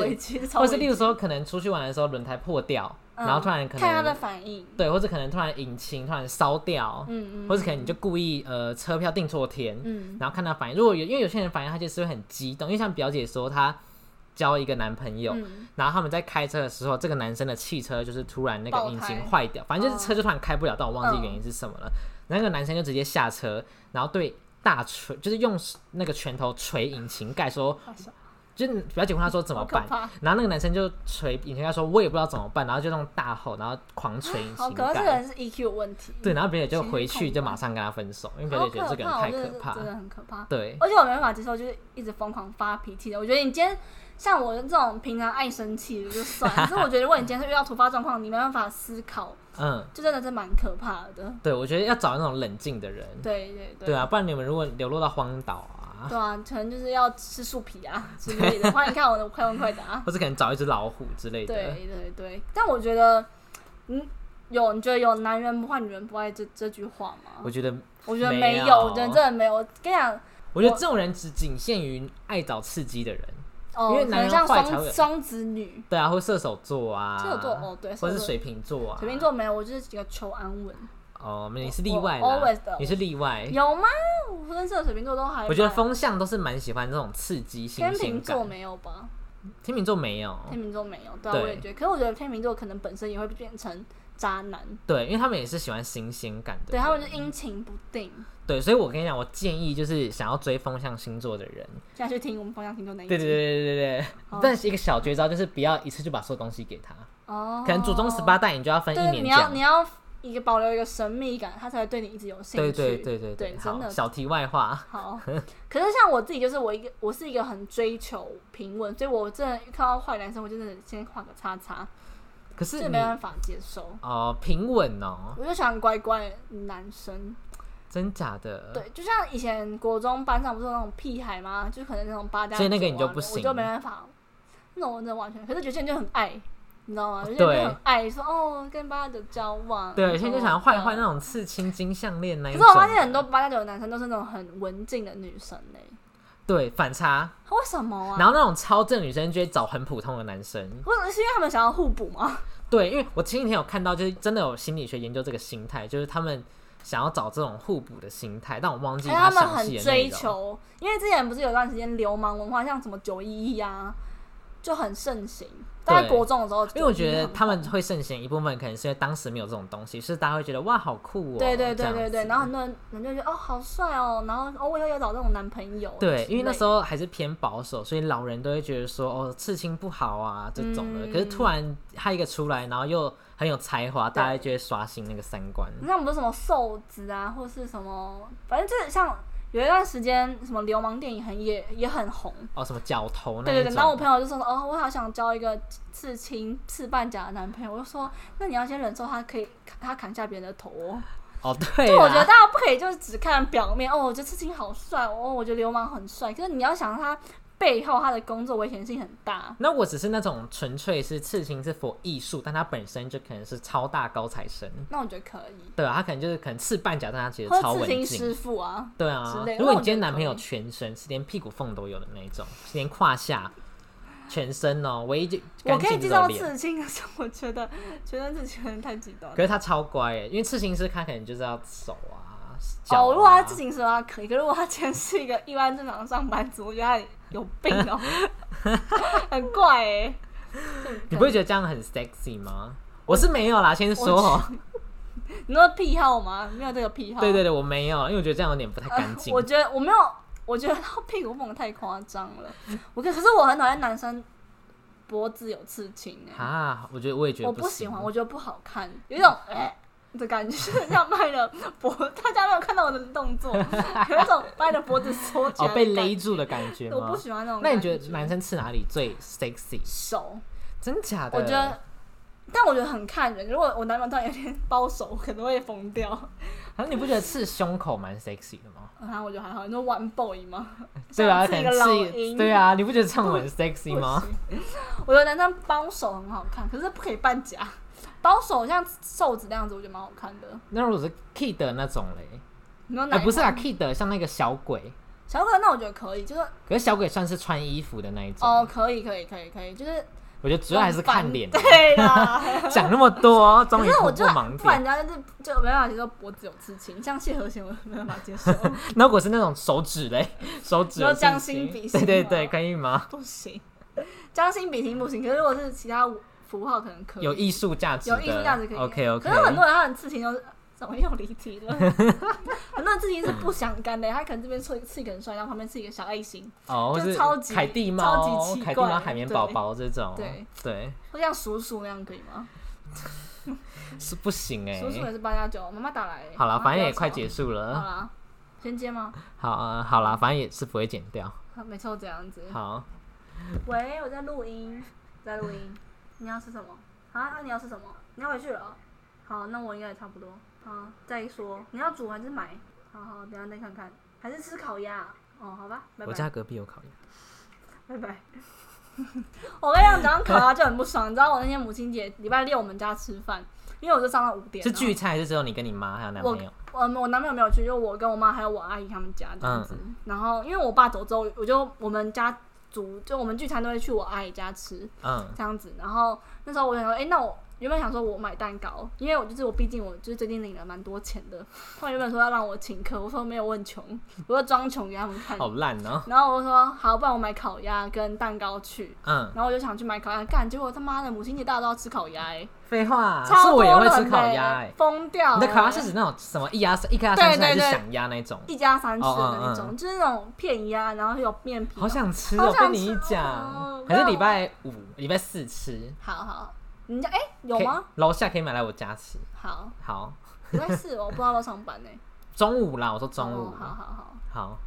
[SPEAKER 1] 或是例如说可能出去玩的时候轮胎破掉，
[SPEAKER 2] 嗯
[SPEAKER 1] 然后突然可能
[SPEAKER 2] 看他的
[SPEAKER 1] 能
[SPEAKER 2] 反应，
[SPEAKER 1] 对，或者可能突然引擎突然烧掉，
[SPEAKER 2] 嗯嗯，
[SPEAKER 1] 或者可能你就故意呃车票订错天，
[SPEAKER 2] 嗯。
[SPEAKER 1] 然后看他反应，如果有因为有些人反应他就是会很激动，因为像表姐说她交一个男朋友，
[SPEAKER 2] 嗯
[SPEAKER 1] 然后他们在开车的时候，这个男生的汽车就是突然那个引擎坏掉，反正就是
[SPEAKER 2] 哦
[SPEAKER 1] 车就突然开不了，但我忘记
[SPEAKER 2] 嗯
[SPEAKER 1] 原因是什么了。那个男生就直接下车，然后对大锤，就是用那个拳头捶引擎盖，说就是表姐问他说怎么办，然后那个男生就捶引擎盖说，我也不知道怎么办，然后就那种大吼，然后狂捶引擎
[SPEAKER 2] 盖可怕，这个。人是 EQ 有问题。
[SPEAKER 1] 对，然后表姐就回去就马上跟他分手，因为表姐觉得这个人，太可怕
[SPEAKER 2] 真。的很可怕。
[SPEAKER 1] 对，
[SPEAKER 2] 而且我没办法接受，就是一直疯狂发脾气的。我觉得你今天像我这种平常爱生气的就算，可是我觉得如果你今天是遇到突发状况，你没办法思考，
[SPEAKER 1] 嗯，
[SPEAKER 2] 就真的是蛮可怕的。
[SPEAKER 1] 对，我觉得要找那种冷静的人。
[SPEAKER 2] 对对对。
[SPEAKER 1] 对啊，不然你们如果流落到荒岛啊，
[SPEAKER 2] 对啊，可能就是要吃树皮啊之类的。欢迎看我的快问快答。
[SPEAKER 1] 或者可能找一只老虎之类的。
[SPEAKER 2] 对对对，但我觉得，嗯，有你觉得有男人不坏女人不爱这这句话吗？
[SPEAKER 1] 我觉得，
[SPEAKER 2] 我觉得
[SPEAKER 1] 没
[SPEAKER 2] 有我觉得真的没有。我跟你讲，
[SPEAKER 1] 我觉得这种人只仅限于爱找刺激的人。
[SPEAKER 2] 哦，
[SPEAKER 1] 因为男
[SPEAKER 2] 像
[SPEAKER 1] 坏才会
[SPEAKER 2] 双双子女，
[SPEAKER 1] 对啊，或射手座啊，
[SPEAKER 2] 射手座哦对射手座
[SPEAKER 1] 或者是水瓶座啊，
[SPEAKER 2] 水瓶座没有，我就是几个求安稳。
[SPEAKER 1] 哦，你是例外
[SPEAKER 2] 我
[SPEAKER 1] 啦
[SPEAKER 2] always 的
[SPEAKER 1] 你是例外。
[SPEAKER 2] 有吗？我认识的水瓶座都还蛮。
[SPEAKER 1] 我觉得风向都是蛮喜欢这种刺激新
[SPEAKER 2] 天
[SPEAKER 1] 鲜。
[SPEAKER 2] 秤座没有吧？
[SPEAKER 1] 天秤座没有，
[SPEAKER 2] 天秤座没有，对啊，
[SPEAKER 1] 对
[SPEAKER 2] 我也觉得。可是我觉得天秤座可能本身也会变成渣男，
[SPEAKER 1] 对，因为他们也是喜欢新鲜感的。
[SPEAKER 2] 对他们就阴晴不定。
[SPEAKER 1] 对，所以我跟你讲，我建议就是想要追风向星座的人，
[SPEAKER 2] 现在去听我们风向星座那一集。
[SPEAKER 1] 对对对对对对，但是一个小绝招就是不要一次就把所有东西给他，
[SPEAKER 2] 哦，
[SPEAKER 1] 可能祖宗十八代你就要分一
[SPEAKER 2] 对，
[SPEAKER 1] 年讲
[SPEAKER 2] 你要你。要一个保留一个神秘感，他才会对你一直有兴
[SPEAKER 1] 对
[SPEAKER 2] 趣。
[SPEAKER 1] 对对对
[SPEAKER 2] 对，
[SPEAKER 1] 好
[SPEAKER 2] 真的
[SPEAKER 1] 小题外话，
[SPEAKER 2] 好，可是像我自己，就是我一个，我是一个很追求平稳，所以我真的看到坏男生，我真的先画个叉叉，这
[SPEAKER 1] 可是你
[SPEAKER 2] 没办法接受。
[SPEAKER 1] 哦平稳哦，
[SPEAKER 2] 我就喜欢乖乖男生，
[SPEAKER 1] 真假的？
[SPEAKER 2] 对，就像以前国中班上不是有那种屁孩吗？就可能那种八加
[SPEAKER 1] 所以那个你就不
[SPEAKER 2] 我
[SPEAKER 1] 行
[SPEAKER 2] 就没办法，那种我真的完全。可是有些人就很爱，你知道吗？有些人
[SPEAKER 1] 对
[SPEAKER 2] 就很爱说哦，跟八加九交往，
[SPEAKER 1] 对，现在就想要坏坏那
[SPEAKER 2] 种。
[SPEAKER 1] 刺青金项链那一
[SPEAKER 2] 可。是我发现很多八加九的男生都是那种很文静的女生呢、
[SPEAKER 1] 对反差，
[SPEAKER 2] 为什么啊？
[SPEAKER 1] 然后那种超正女生就会找很普通的男生。
[SPEAKER 2] 为什么是因为他们想要互补吗？
[SPEAKER 1] 对，因为我前几天有看到，就是真的有心理学研究这个心态，就是他们想要找这种互补的心态，但我忘记
[SPEAKER 2] 哎，他们很追。求，因为之前不是有段时间流氓文化，像什么九一一啊，就很盛行。大概国中的时候，
[SPEAKER 1] 因为我觉得他们
[SPEAKER 2] 911很红
[SPEAKER 1] 会盛行一部分，可能是因为当时没有这种东西，所以大家会觉得哇好酷哦。
[SPEAKER 2] 对对对对对，然后很多人人就觉得哦好帅哦，然后哦我以后要找这种男朋友。
[SPEAKER 1] 对，因为那时
[SPEAKER 2] 候
[SPEAKER 1] 候还是偏保守，所以老人都会觉得说哦刺青不好啊这种的。
[SPEAKER 2] 嗯
[SPEAKER 1] 可是突然他一个出来，然后又很有才华，大家就会刷新那个三观。
[SPEAKER 2] 你像不是什么瘦子啊，或是什么，反正就是像有一段时间什么流氓电影很也也很红。
[SPEAKER 1] 哦，什么绞头那种。
[SPEAKER 2] 对对对，然后我朋友就说哦，我好想交一个刺青刺半甲的男朋友。我就说，那你要先忍受他可以他砍下别人的头哦。
[SPEAKER 1] 哦对
[SPEAKER 2] 就我觉得
[SPEAKER 1] 啊，
[SPEAKER 2] 大家不可以就是只看表面哦，我觉得刺青好帅哦，我觉得流氓很帅。可是你要想他背后他的工作危险性很大。
[SPEAKER 1] 那我只是那种纯粹是刺青是佛艺术，但他本身就可能是超大高材生，
[SPEAKER 2] 那我觉得可以，
[SPEAKER 1] 对啊，他可能就是可能刺半甲，但他其实超
[SPEAKER 2] 或者刺
[SPEAKER 1] 文静。
[SPEAKER 2] 青师傅啊，
[SPEAKER 1] 对啊如果你今天男朋友全身是连屁股缝都有的那一种，连胯下、全身哦，唯一就
[SPEAKER 2] 我可以接受。刺青，可是我觉得全身刺青有点太极端了。
[SPEAKER 1] 可是他超乖耶，因为刺青师他可能就是要手啊、脚
[SPEAKER 2] 哦，
[SPEAKER 1] 啊
[SPEAKER 2] 如果他自行车他可以，可是如果他今天是一个一般正常的上班族，我觉得他有病哦，很怪哎。
[SPEAKER 1] 你不会觉得这样很 sexy 吗？我是没有啦，先说哦。
[SPEAKER 2] 你说癖好吗？没有这个癖好。
[SPEAKER 1] 对对对，我没有，因为我觉得这样有点不太干净。
[SPEAKER 2] 呃我觉得我没有，我觉得他屁股缝得太夸张了。我可可是我很讨厌男生脖子有刺青哎、
[SPEAKER 1] 啊，我觉得我也觉得行
[SPEAKER 2] 我不喜欢，我觉得不好看，有一种哎、的感觉，就是像掰了脖，大家没有看到我的动作，有一种掰着脖子缩起来、
[SPEAKER 1] 哦被勒，住的感觉吗
[SPEAKER 2] 我不？喜欢那种。
[SPEAKER 1] 那你觉得男生刺哪里最 sexy？
[SPEAKER 2] 手？
[SPEAKER 1] 真假的？
[SPEAKER 2] 我觉得。但我觉得很看人，如果我男朋友突然有点包手，我可能会疯掉。
[SPEAKER 1] 可是你不觉得刺胸口蛮 sexy 的吗？
[SPEAKER 2] 我觉得还好，你说 one boy 吗？
[SPEAKER 1] 对啊，
[SPEAKER 2] 一个老
[SPEAKER 1] 能刺一
[SPEAKER 2] 鹰。
[SPEAKER 1] 对啊，你不觉得这样很 sexy 吗？
[SPEAKER 2] 我觉得男生包手很好看，可是不可以半甲。包手像瘦子那样子，我觉得蛮好看的。
[SPEAKER 1] 那如果是 kid 的那种嘞？哎、
[SPEAKER 2] 你说哪一
[SPEAKER 1] 不是啊，kid 像那个小鬼，
[SPEAKER 2] 小鬼，那我觉得可以，就是
[SPEAKER 1] 可是小鬼算是穿衣服的那一种。
[SPEAKER 2] 哦，可以，可以，可以，可以，就是
[SPEAKER 1] 我觉得主要还是看脸。
[SPEAKER 2] 对啦。
[SPEAKER 1] 讲那么多，终
[SPEAKER 2] 可
[SPEAKER 1] 于突破
[SPEAKER 2] 是我就
[SPEAKER 1] 盲点。
[SPEAKER 2] 不然人家就是就没办法接受脖子有刺青，像谢和弦我没办法接受，
[SPEAKER 1] 那如果是那种手指嘞，手指有
[SPEAKER 2] 将心比心
[SPEAKER 1] 对对对，可以吗？
[SPEAKER 2] 不行。将心比心不行，可是如果是其他符号可能可以。
[SPEAKER 1] 有艺术价值，
[SPEAKER 2] 有艺术价值可以。
[SPEAKER 1] OK OK。
[SPEAKER 2] 可是很多人他的刺青都是怎么又离题了？很多人刺青是不相干的，他可能这边吃吃一个人帅，然后旁边刺一个小爱心，
[SPEAKER 1] 哦，
[SPEAKER 2] 就是超级
[SPEAKER 1] 凯蒂猫、
[SPEAKER 2] 超级奇
[SPEAKER 1] 凯蒂海绵宝宝这种，
[SPEAKER 2] 对
[SPEAKER 1] 对，
[SPEAKER 2] 或像叔叔那样可以吗？
[SPEAKER 1] 是不行哎、
[SPEAKER 2] 叔叔也是八加九，妈妈打来。
[SPEAKER 1] 好了，反正也快结束了
[SPEAKER 2] 好
[SPEAKER 1] 了。
[SPEAKER 2] 啦，先接吗？
[SPEAKER 1] 好，呃好了，反正也是不会剪掉。
[SPEAKER 2] 好，没错，这样子。
[SPEAKER 1] 好，
[SPEAKER 2] 喂，我在录音，在录音。你要吃什么？啊，那你要吃什么？你要回去了哦。好，那我应该也差不多。好，再说，你要煮还是买？好好，等下再看看，还是吃烤鸭？哦，好吧，拜拜，
[SPEAKER 1] 我家隔壁有烤鸭。
[SPEAKER 2] 拜拜。我跟你讲，讲到烤鸭就很不爽。你知道我那天母亲节礼拜六我们家吃饭，因为我就上到五点。
[SPEAKER 1] 是聚餐还是只有你跟你妈还有男朋友？
[SPEAKER 2] 我我男朋友没有去，就我跟我妈还有我阿姨他们家这样子。然后因为我爸走之后，我就我们家煮，就我们聚餐都会去我阿姨家吃
[SPEAKER 1] 嗯，
[SPEAKER 2] 这样子。然后那时候我想说，哎、那我原本想说我买蛋糕，因为我就是我毕竟我就是最近领了蛮多钱的。后来原本说要让我请客，我说没有，我很穷，我就装穷给他们看。
[SPEAKER 1] 好烂哦。
[SPEAKER 2] 然后我就说好，不然我买烤鸭跟蛋糕去。
[SPEAKER 1] 嗯，
[SPEAKER 2] 然后我就想去买烤鸭，干，结果他妈的母亲节大家都要吃烤鸭哎、
[SPEAKER 1] 废话，
[SPEAKER 2] 超
[SPEAKER 1] 是我也会吃烤鸭哎。
[SPEAKER 2] 疯掉、
[SPEAKER 1] 你的烤鸭是
[SPEAKER 2] 欸
[SPEAKER 1] 指那种什么一鸭三一颗鸭三
[SPEAKER 2] 对
[SPEAKER 1] 吃还是
[SPEAKER 2] 对对
[SPEAKER 1] 想鸭那种？
[SPEAKER 2] 一家三吃的那
[SPEAKER 1] 哦
[SPEAKER 2] 种，
[SPEAKER 1] 嗯嗯
[SPEAKER 2] 就是那种片鸭，然后有面皮。
[SPEAKER 1] 好想吃哦，
[SPEAKER 2] 好想
[SPEAKER 1] 被你讲
[SPEAKER 2] 哦，
[SPEAKER 1] 还是礼拜五、礼拜四吃？
[SPEAKER 2] 好好，你家哎、有吗？？
[SPEAKER 1] 楼下可以买来我家吃。
[SPEAKER 2] 好，
[SPEAKER 1] 好，
[SPEAKER 2] 礼拜四我不知道要上班呢、
[SPEAKER 1] 中午啦，我说中午
[SPEAKER 2] 哦。好好好，
[SPEAKER 1] 好，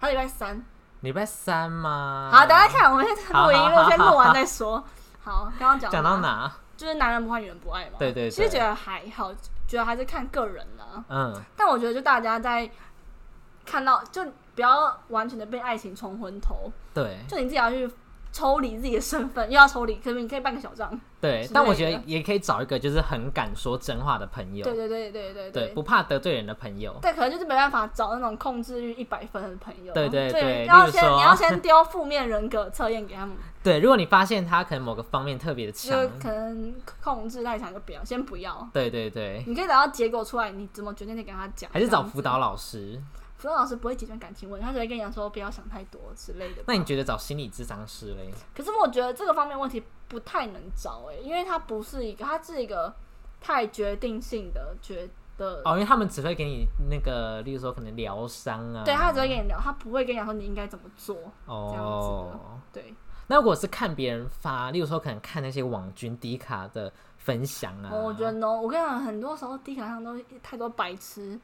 [SPEAKER 2] 还有 礼拜三。
[SPEAKER 1] 礼拜三吗？
[SPEAKER 2] 好，等一下看，我们先录音，录先录完再说。好，刚刚讲
[SPEAKER 1] 讲到
[SPEAKER 2] 哪？
[SPEAKER 1] 哪？
[SPEAKER 2] 就是男人不坏，女人不爱嘛。
[SPEAKER 1] 对对对
[SPEAKER 2] 其实觉得还好，觉得还是看个人啦。
[SPEAKER 1] 嗯，
[SPEAKER 2] 但我觉得就大家在看到，就不要完全的被爱情冲昏头，
[SPEAKER 1] 对
[SPEAKER 2] 就你自己要去抽离自己的身份，又要抽离，可是你可以办个小账。
[SPEAKER 1] 对，但我觉得也可以找一个就是很敢说真话的朋友，
[SPEAKER 2] 对对对对对
[SPEAKER 1] 对，不怕得罪人的朋友。
[SPEAKER 2] 对，可能就是没办法找那种控制欲一百分的朋友。
[SPEAKER 1] 对对对
[SPEAKER 2] 要先你要先丢负面人格测验给他们，
[SPEAKER 1] 对，如果你发现他可能某个方面特别的强
[SPEAKER 2] 就，可能控制太强就不要，先不要。
[SPEAKER 1] 对对对，
[SPEAKER 2] 你可以等到结果出来，你怎么决定你跟他讲？
[SPEAKER 1] 还是找辅导老师。
[SPEAKER 2] 辅导老师不会解决感情问题，他只会跟你讲说不要想太多之类的。
[SPEAKER 1] 那你觉得找心理咨商师嘞？
[SPEAKER 2] 可是我觉得这个方面问题不太能找哎、因为它不是一个，它是一个太决定性的决的。
[SPEAKER 1] 哦，因为他们只会给你那个，例如说可能疗伤啊。
[SPEAKER 2] 对他只会跟你聊，他不会跟你讲说你应该怎么做哦。这样子
[SPEAKER 1] 哦
[SPEAKER 2] 的。对，
[SPEAKER 1] 那如果是看别人发，例如说可能看那些网军迪卡的分享啊，
[SPEAKER 2] 我觉得 no，我跟你讲，很多时候迪卡上都太多白痴，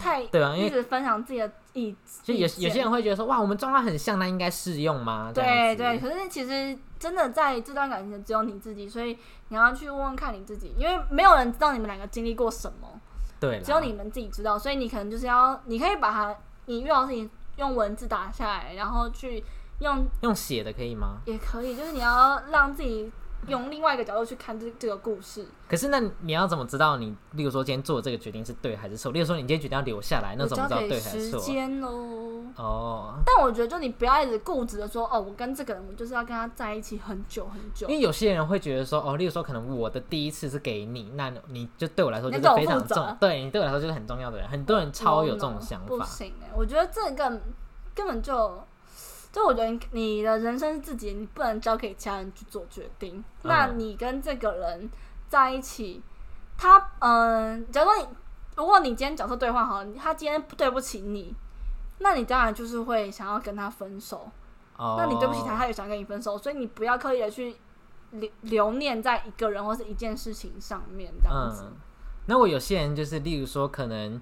[SPEAKER 2] 太
[SPEAKER 1] 对啊因为
[SPEAKER 2] 一直分享自己的意，
[SPEAKER 1] 就有有些人会觉得说，哇，我们状态很像，那应该适用吗？
[SPEAKER 2] 对对，可是其实真的在这段感情的只有你自己，所以你要去问问看你自己，因为没有人知道你们两个经历过什么，
[SPEAKER 1] 对，
[SPEAKER 2] 只有你们自己知道，所以你可能就是要，你可以把它你遇到的事情用文字打下来，然后去用
[SPEAKER 1] 用写的可以吗？
[SPEAKER 2] 也可以，就是你要让自己用另外一个角度去看这这个故事。
[SPEAKER 1] 可是那你要怎么知道你，例如说今天做这个决定是对还是错？例如说你今天决定要留下来，那怎么知道对还是错？
[SPEAKER 2] 时间喽。
[SPEAKER 1] 哦，
[SPEAKER 2] 但我觉得，就你不要一直固执的说，哦，我跟这个人，我就是要跟他在一起很久很久
[SPEAKER 1] 因。为有些人会觉得说，哦，例如说可能我的第一次是给你，那你就对我来说就是非常重，对你对我来说就是很重要的人，很多人超有这种
[SPEAKER 2] No, no,
[SPEAKER 1] 想法。
[SPEAKER 2] 不行哎、我觉得这个根本就，就我觉得你的人生是自己，你不能交给其他人去做决定。
[SPEAKER 1] 嗯
[SPEAKER 2] 那你跟这个人在一起，他嗯、假如说你，如果你今天角色兑换好了，他今天对不起你，那你当然就是会想要跟他分手。
[SPEAKER 1] 哦，
[SPEAKER 2] 那你对不起他，他也想跟你分手，所以你不要刻意的去留留念在一个人或是一件事情上面，这样子。
[SPEAKER 1] 嗯，那我有些人就是，例如说可能。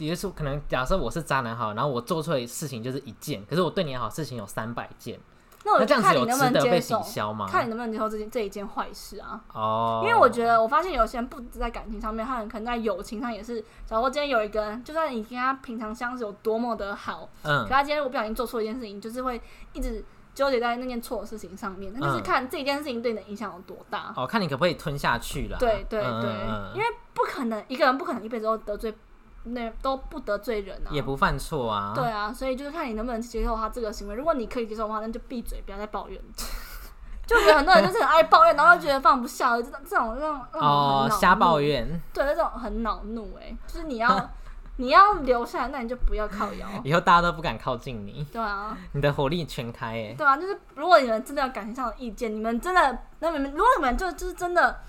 [SPEAKER 1] 比如说，可能假设我是渣男好，然后我做错的事情就是一件，可是我对你好事情有三百件，
[SPEAKER 2] 那我就
[SPEAKER 1] 那这样子有
[SPEAKER 2] 看你能不
[SPEAKER 1] 值得被
[SPEAKER 2] 能接受
[SPEAKER 1] 抵，消吗？
[SPEAKER 2] 看你能不能接受这件这一件坏事啊。
[SPEAKER 1] 哦，
[SPEAKER 2] 因为我觉得，我发现有些人不止在感情上面，他很可能在友情上也是。假如说今天有一个人，就算你跟他平常相处有多么的好，
[SPEAKER 1] 嗯
[SPEAKER 2] 可他今天如果不小心做错一件事情，就是会一直纠结在那件错的事情上面。那就是
[SPEAKER 1] 嗯
[SPEAKER 2] 看这件事情对你的影响有多大。
[SPEAKER 1] 哦，看你可不可以吞下去了。
[SPEAKER 2] 对对
[SPEAKER 1] 嗯
[SPEAKER 2] 对，
[SPEAKER 1] 嗯嗯
[SPEAKER 2] 因为不可能一个人不可能一辈子都得罪，那都不得罪人啊。
[SPEAKER 1] 也不犯错啊。
[SPEAKER 2] 对啊，所以就是看你能不能接受他这个行为。如果你可以接受的话，那就闭嘴，不要再抱怨。就有很多人就是很爱抱怨，然后就觉得放不下，这种这种让
[SPEAKER 1] 哦瞎抱怨，
[SPEAKER 2] 对，那种很恼怒哎、就是你要 你要留下来，那你就不要靠摇。
[SPEAKER 1] 以后大家都不敢靠近你，
[SPEAKER 2] 对啊，
[SPEAKER 1] 你的火力全开哎。
[SPEAKER 2] 对啊，就是如果你们真的有感情上的意见，你们真的，那你们如果你们就就是真的，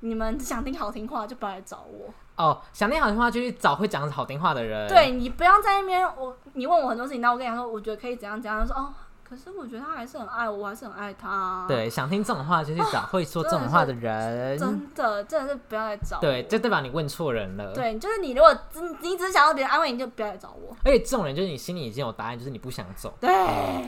[SPEAKER 2] 你们想听好听话就不要来找我。
[SPEAKER 1] 哦，想听好听话就去找会讲好听话的人。
[SPEAKER 2] 对你不要在那边，我你问我很多事情，那我跟你讲说，我觉得可以怎样怎样，说哦，可是我觉得他还是很爱我，我还是很爱他。，
[SPEAKER 1] 对，想听这种话就去找会说这种话的人。
[SPEAKER 2] 真的真的是不要来找我。
[SPEAKER 1] 对，就代表你问错人了。，
[SPEAKER 2] 对，就是你如果只你只是想要别人安慰你，就不要来找我。
[SPEAKER 1] 而且这种人就是你心里已经有答案，就是你不想走，
[SPEAKER 2] 对，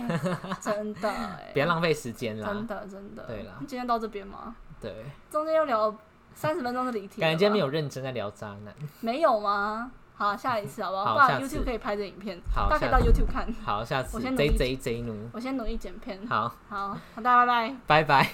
[SPEAKER 2] 真的欸，
[SPEAKER 1] 别浪费时间了
[SPEAKER 2] 真。的真的。
[SPEAKER 1] 对啦
[SPEAKER 2] 今天到这边吗？
[SPEAKER 1] 对，
[SPEAKER 2] 中间又聊三十分钟的离题，
[SPEAKER 1] 感觉今天没有认真在聊渣男。
[SPEAKER 2] 没有吗？好，下一次好不好？
[SPEAKER 1] 好
[SPEAKER 2] 不然 YouTube 可以拍这影片，
[SPEAKER 1] 好
[SPEAKER 2] 大家可以到 YouTube 看。
[SPEAKER 1] 好，下次
[SPEAKER 2] 我先努力
[SPEAKER 1] J J J 奴。
[SPEAKER 2] 我先努力剪片。
[SPEAKER 1] 好，
[SPEAKER 2] 好，好，大家拜拜。
[SPEAKER 1] 拜拜。